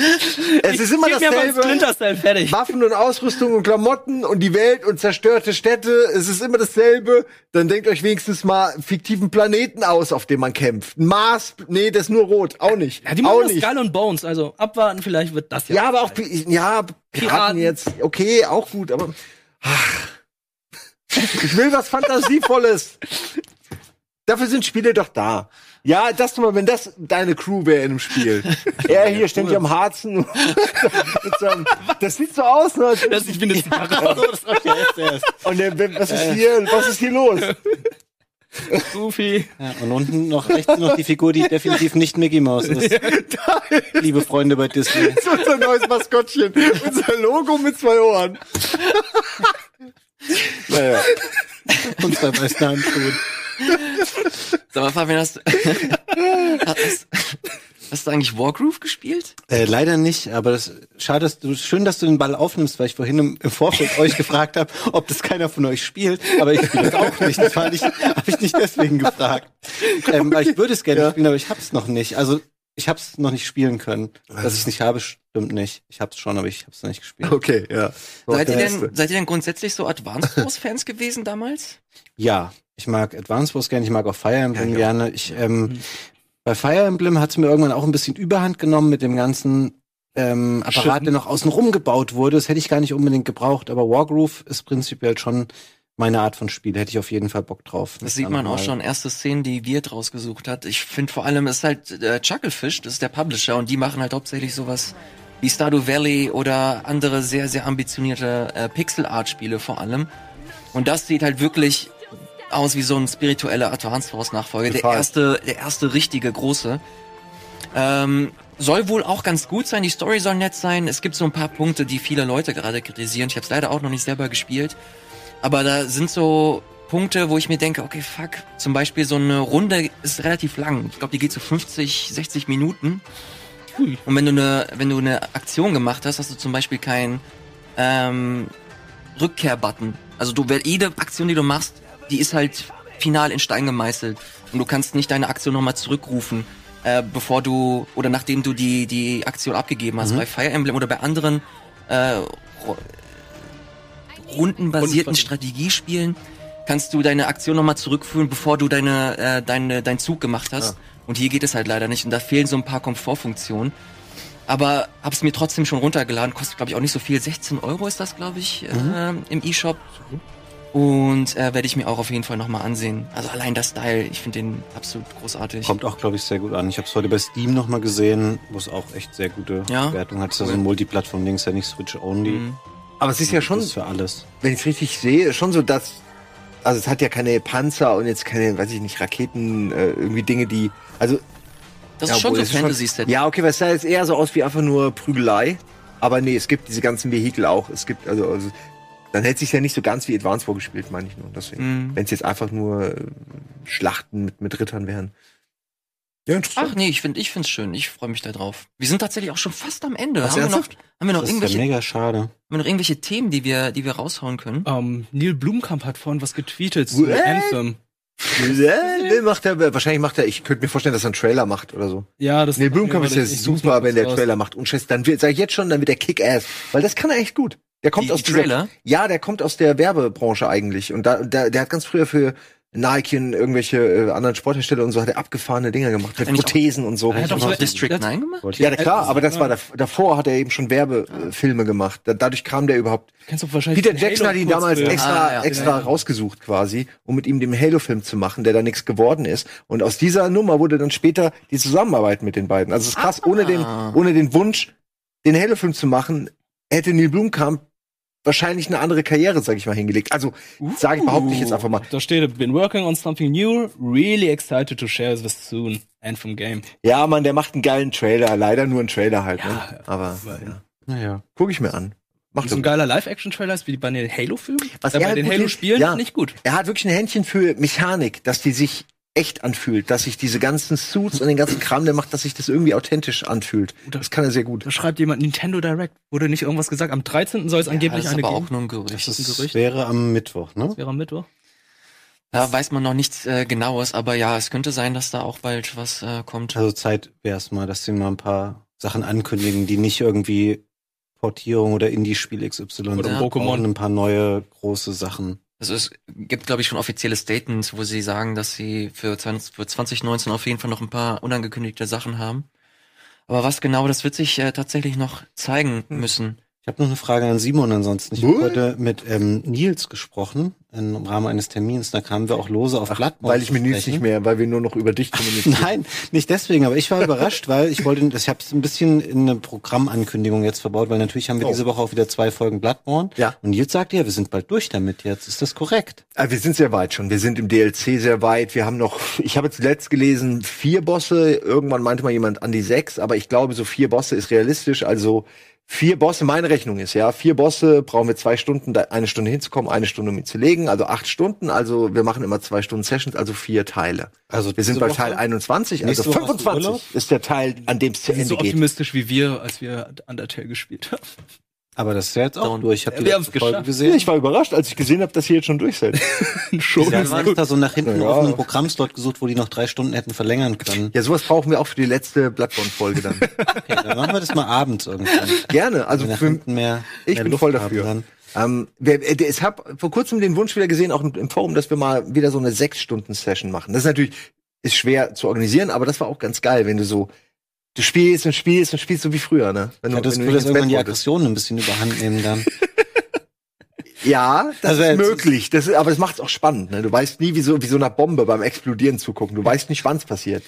Es ist immer dasselbe. Fertig. Waffen und Ausrüstung und Klamotten und die Welt und zerstörte Städte. Es ist immer dasselbe. Dann denkt euch wenigstens mal fiktiven Planeten aus, auf dem man kämpft. Mars, nee, das ist nur rot. Auch nicht. Ja, die auch machen das nicht. Skull und Bones, also abwarten, vielleicht wird das ja. Ja, aber auch, ja, Piraten, Piraten. jetzt, okay, auch gut, aber, ach. ich will was Fantasievolles. Dafür sind Spiele doch da. Ja, das mal, wenn das deine Crew wäre in einem Spiel. er hier ständig am Harzen. seinem, das sieht so aus, ne? Das, ich bin das hab ich ja jetzt erst. Und der, was ist hier, was ist hier los? Goofy. Ja, und unten noch rechts noch die Figur, die definitiv nicht Mickey Mouse ist. Liebe Freunde bei Disney. Das ist unser neues Maskottchen. Unser Logo mit zwei Ohren. naja. Und zwei weißen Handschuhen. Sag mal, Fabian, hast, hast, hast du eigentlich Wargroove gespielt? Äh, leider nicht, aber das schade, dass du schön, dass du den Ball aufnimmst, weil ich vorhin im, im Vorfeld euch gefragt habe, ob das keiner von euch spielt, aber ich spiele das auch nicht. Das war nicht, habe ich nicht deswegen gefragt. Ähm, weil ich würde es gerne spielen, aber ich hab's noch nicht. Also ich hab's noch nicht spielen können. Dass ich es nicht habe, stimmt nicht. Ich hab's schon, aber ich hab's noch nicht gespielt. Okay, ja. Seid ihr, denn, seid ihr denn grundsätzlich so Advanced Wars Fans gewesen damals? Ja, ich mag Advance Wars gerne, ich mag auch Fire Emblem Ja, gerne. Ich, ähm, bei Fire Emblem hat's mir irgendwann auch ein bisschen Überhand genommen mit dem ganzen ähm, Apparat, Stimmt. der noch außen rum gebaut wurde. Das hätte ich gar nicht unbedingt gebraucht, aber Wargroove ist prinzipiell schon meine Art von Spiel. Hätte ich auf jeden Fall Bock drauf. Das sieht man auch schon, erste Szenen, die Wirt rausgesucht hat. Ich finde vor allem, es ist halt äh, Chucklefish, das ist der Publisher und die machen halt hauptsächlich sowas wie Stardew Valley oder andere sehr, sehr ambitionierte äh, Pixel-Art-Spiele vor allem. Und das sieht halt wirklich aus wie so ein spiritueller Advance Wars Nachfolger. Der erste, der erste richtige große. Ähm, soll wohl auch ganz gut sein, die Story soll nett sein. Es gibt so ein paar Punkte, die viele Leute gerade kritisieren. Ich habe es leider auch noch nicht selber gespielt. Aber da sind so Punkte, wo ich mir denke, okay, fuck, zum Beispiel so eine Runde ist relativ lang. Ich glaube, die geht so 50, 60 Minuten. Hui. Und wenn du eine, wenn du eine Aktion gemacht hast, hast du zum Beispiel keinen ähm, Rückkehr-Button. Also du, jede Aktion, die du machst, die ist halt final in Stein gemeißelt. Und du kannst nicht deine Aktion nochmal zurückrufen, äh, bevor du, oder nachdem du die, die Aktion abgegeben hast. Bei Fire Emblem oder bei anderen äh, rundenbasierten Strategiespielen kannst du deine Aktion nochmal zurückführen, bevor du deine, äh, deine, deinen Zug gemacht hast. Und hier geht es halt leider nicht. Und da fehlen so ein paar Komfortfunktionen. Aber hab's mir trotzdem schon runtergeladen. Kostet, glaube ich, auch nicht so viel. 16 Euro ist das, glaube ich, äh, im E-Shop. Und äh, werde ich mir auch auf jeden Fall nochmal ansehen. Also allein das Style, ich finde den absolut großartig. Kommt auch, glaube ich, sehr gut an. Ich habe es heute bei Steam noch mal gesehen, wo es auch echt sehr gute Ja? Wertung hat. Es ist ja so ein Multiplattform-Ding, ist ja nicht Switch-only. Mhm. Aber es ist ja schon, Das ist für alles. wenn ich es richtig sehe, schon so, dass also es hat ja keine Panzer und jetzt keine, weiß ich nicht, Raketen, äh, irgendwie Dinge, die also Das ja, ist schon so Fantasy-Set. Ja, okay, weil es sah jetzt eher so aus wie einfach nur Prügelei. Aber nee, es gibt diese ganzen Vehikel auch. Es gibt, also, also dann hätte sich ja nicht so ganz wie Advance vorgespielt, meine ich nur. Deswegen. Mhm. Wenn es jetzt einfach nur äh, Schlachten mit, mit Rittern wären. Ja, interessant. Ach nee, ich finde ich find's schön. Ich freue mich da drauf. Wir sind tatsächlich auch schon fast am Ende. Was, haben, wir noch, haben wir noch Das ist ja irgendwelche, haben mega schade. wir noch irgendwelche Themen, die wir, die wir raushauen können? Ähm, Neil Blumkamp hat vorhin was getweetet zu What? Anthem. Äh, macht er, wahrscheinlich macht er, ich könnte mir vorstellen, dass er einen Trailer macht oder so. Ja, das Nee, Blumkamp ist ja super, wenn der. Trailer macht. Und Scheiße, dann wird, sag ich jetzt schon, dann wird der Kick-Ass. Weil das kann er echt gut. Der kommt Die- aus die dieser? Ja, der kommt aus der Werbebranche eigentlich. Und da, der, der hat ganz früher für Nike und irgendwelche äh, anderen Sporthersteller und so hat er abgefahrene Dinger gemacht. Mit Prothesen und so. Er hat Hast doch du so- District das- 9 gemacht? Ja, klar, aber das war dav- davor hat er eben schon Werbefilme gemacht. Da, dadurch kam der überhaupt. Kennst du wahrscheinlich Peter Jackson hat ihn damals Halo-Kurzfilm? extra, Ah, ja. extra Ja, ja. rausgesucht quasi, um mit ihm den Halo-Film zu machen, der da nichts geworden ist. Und aus dieser Nummer wurde dann später die Zusammenarbeit mit den beiden. Also es ist krass, ohne den, ohne den Wunsch, den Halo-Film zu machen, hätte Neil Blumkamp wahrscheinlich eine andere Karriere, sag ich mal, hingelegt. Also, sage ich, behaupte ich jetzt einfach mal. Da steht, been working on something new, really excited to share this soon. Anthem Game. Ja, Mann, der macht einen geilen Trailer. Leider nur einen Trailer halt, ne? Aber, aber, ja. Naja. Guck ich mir an. Macht So ein geiler Live-Action-Trailer ist wie bei den Halo-Filmen. Was er bei den Halo-Spielen ist, ja. nicht gut. Er hat wirklich ein Händchen für Mechanik, dass die sich echt anfühlt, dass sich diese ganzen Suits und den ganzen Kram, der macht, dass sich das irgendwie authentisch anfühlt. Das kann er sehr gut. Da schreibt jemand Nintendo Direct. Wurde nicht irgendwas gesagt? Am 13. soll es angeblich das ist eine aber geben. auch nur ein Gerücht. Das ein ist, Gerücht. wäre am Mittwoch, ne? Wäre am Mittwoch. Da weiß man noch nichts äh, Genaues, aber ja, es könnte sein, dass da auch bald was äh, kommt. Also Zeit wäre es mal, dass sie mal ein paar Sachen ankündigen, die nicht irgendwie Portierung oder Indie-Spiel XY Oder sind. Pokémon. Ein paar neue große Sachen. Also es gibt, glaube ich, schon offizielle Statements, wo sie sagen, dass sie für, 20, für 2019 auf jeden Fall noch ein paar unangekündigte Sachen haben. Aber was genau, das wird sich äh, tatsächlich noch zeigen müssen. Ich habe noch eine Frage an Simon ansonsten. Ich habe heute mit ähm, Nils gesprochen im Rahmen eines Termins. Da kamen wir auch lose auf Bloodborne Weil ich mit Nils nicht mehr, weil wir nur noch über dich kommunizieren. Nein, nicht deswegen, aber ich war überrascht, weil ich wollte, ich habe es ein bisschen in eine Programmankündigung jetzt verbaut, weil natürlich haben wir Oh. diese Woche auch wieder zwei Folgen Bloodborne. Ja. Und Nils sagte ja, wir sind bald durch damit jetzt. Ist das korrekt? Ah, wir sind sehr weit schon. Wir sind im DLC sehr weit. Wir haben noch, ich habe jetzt letzt gelesen, vier Bosse. Irgendwann meinte mal jemand an die sechs, aber ich glaube, so vier Bosse ist realistisch. Also vier Bosse, meine Rechnung ist, ja, vier Bosse brauchen wir zwei Stunden, da eine Stunde hinzukommen, eine Stunde um ihn zu legen, also acht Stunden. Also wir machen immer zwei Stunden Sessions, also vier Teile. Also Wir sind bei? Teil 21, also Nächste Woche hast du 25 Urlaub? ist der Teil, an dem es zu Ende so geht. optimistisch wie wir, als wir Undertale gespielt haben. Aber das ist ja jetzt auch durch. Ihr Wir die letzte Folge geschafft. gesehen? Ja, ich war überrascht, als ich gesehen habe, dass ihr jetzt schon durch seid. Schon. Sie haben extra so nach hinten Ja. auf einen Programmslot gesucht, wo die noch drei Stunden hätten verlängern können. Ja, sowas brauchen wir auch für die letzte Bloodborne-Folge dann. Okay, dann machen wir das mal abends irgendwann. Gerne, also für, hinten mehr, Ich mehr bin Luft voll dafür. Ähm, wer, äh, ich habe vor kurzem den Wunsch wieder gesehen, auch im, im Forum, dass wir mal wieder so eine sechs Stunden Session machen. Das ist natürlich ist schwer zu organisieren, aber das war auch ganz geil, wenn du so du spielst und spielst und spielst so wie früher, ne? Wenn Ja, das wenn das irgendwann die. Aggressionen ein bisschen überhand nehmen dann. Ja, das Also ist möglich. Das ist, aber das macht es auch spannend. Ne? Du weißt nie, wie so, wie so einer Bombe beim Explodieren zugucken. Du weißt nicht, wann's passiert.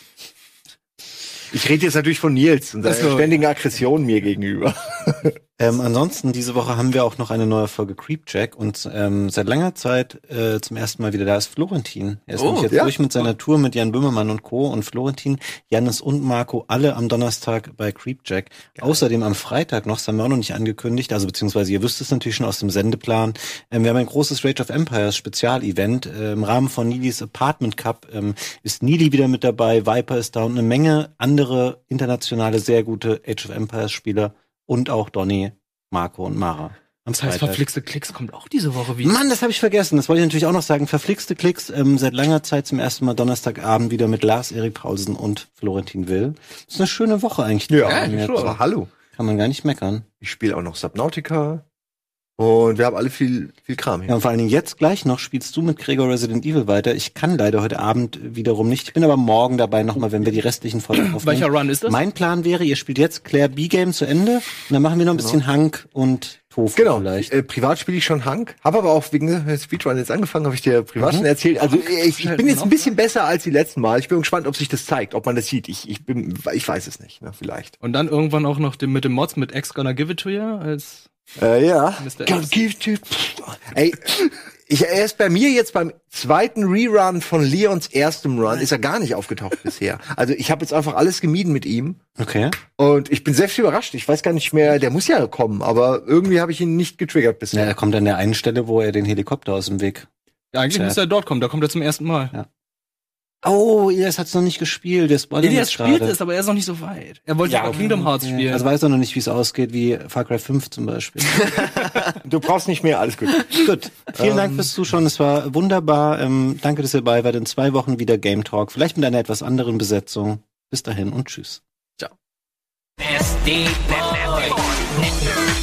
Ich rede jetzt natürlich von Nils und seiner so. ständigen Aggression mir gegenüber. Ähm, ansonsten, diese Woche haben wir auch noch eine neue Folge Creepjack und ähm, seit langer Zeit äh, zum ersten Mal wieder da ist Florentin. Er ist Oh, nämlich jetzt ja? durch mit seiner Tour mit Jan Böhmermann und Co. und Florentin, Jannis und Marco alle am Donnerstag bei Creepjack. Außerdem am Freitag noch, das haben wir auch noch nicht angekündigt, also beziehungsweise ihr wisst es natürlich schon aus dem Sendeplan, ähm, wir haben ein großes Rage of Empires Spezialevent. Äh, Im Rahmen von Nidis Apartment Cup ähm, ist Nili wieder mit dabei, Viper ist da und eine Menge andere internationale, sehr gute Age of Empires Spieler und auch Donny, Marco und Mara. Am Das heißt, Freitag. verflixte Klicks kommt auch diese Woche wieder. Mann, das habe ich vergessen. Das wollte ich natürlich auch noch sagen. Verflixte Klicks ähm, seit langer Zeit zum ersten Mal Donnerstagabend wieder mit Lars Erik Paulsen und Florentin Will. Das ist eine schöne Woche eigentlich. haben jetzt. aber hallo. Kann man gar nicht meckern. Ich spiele auch noch Subnautica. Und wir haben alle viel, viel Kram hier. Ja, und vor allen Dingen jetzt gleich noch spielst du mit Gregor Resident Evil weiter. Ich kann leider heute Abend wiederum nicht. Ich bin aber morgen dabei nochmal, wenn wir die restlichen Folgen aufnehmen. Welcher Run ist das? Mein Plan wäre, ihr spielt jetzt Claire B-Game zu Ende und dann machen wir noch ein bisschen Hank und Tofu Genau. vielleicht. Äh, privat spiele ich schon Hank, habe aber auch wegen Speedrun jetzt angefangen, habe ich dir privat schon erzählt. Also ich, ich bin jetzt ein bisschen besser als die letzten Mal. Ich bin gespannt, ob sich das zeigt, ob man das sieht. Ich, ich bin, ich weiß es nicht, ne, vielleicht. Und dann irgendwann auch noch mit dem Mods mit X Gonna Give It To You als Äh, ja. Ey, ich, er ist bei mir jetzt beim zweiten Rerun von Leons erstem Run, ist er gar nicht aufgetaucht bisher. Also ich habe jetzt einfach alles gemieden mit ihm. Okay. Und ich bin selbst überrascht. Ich weiß gar nicht mehr, der muss ja kommen, aber irgendwie habe ich ihn nicht getriggert Ja, bisher. er kommt an der einen Stelle, wo er den Helikopter aus dem Weg Ja, eigentlich muss er dort kommen, da kommt er zum ersten Mal. Oh, Elias hat's noch nicht gespielt. Der spoilert Elias jetzt spielt es, aber er ist noch nicht so weit. Er wollte ja, Kingdom Hearts Ja, spielen. Also weiß er noch nicht, wie es ausgeht, wie Far Cry 5 zum Beispiel. Du brauchst nicht mehr, alles gut. Gut, vielen Dank fürs Zuschauen. Es war wunderbar. Ähm, danke, dass ihr dabei wart. In zwei Wochen wieder Game Talk. Vielleicht mit einer etwas anderen Besetzung. Bis dahin und tschüss. Boy.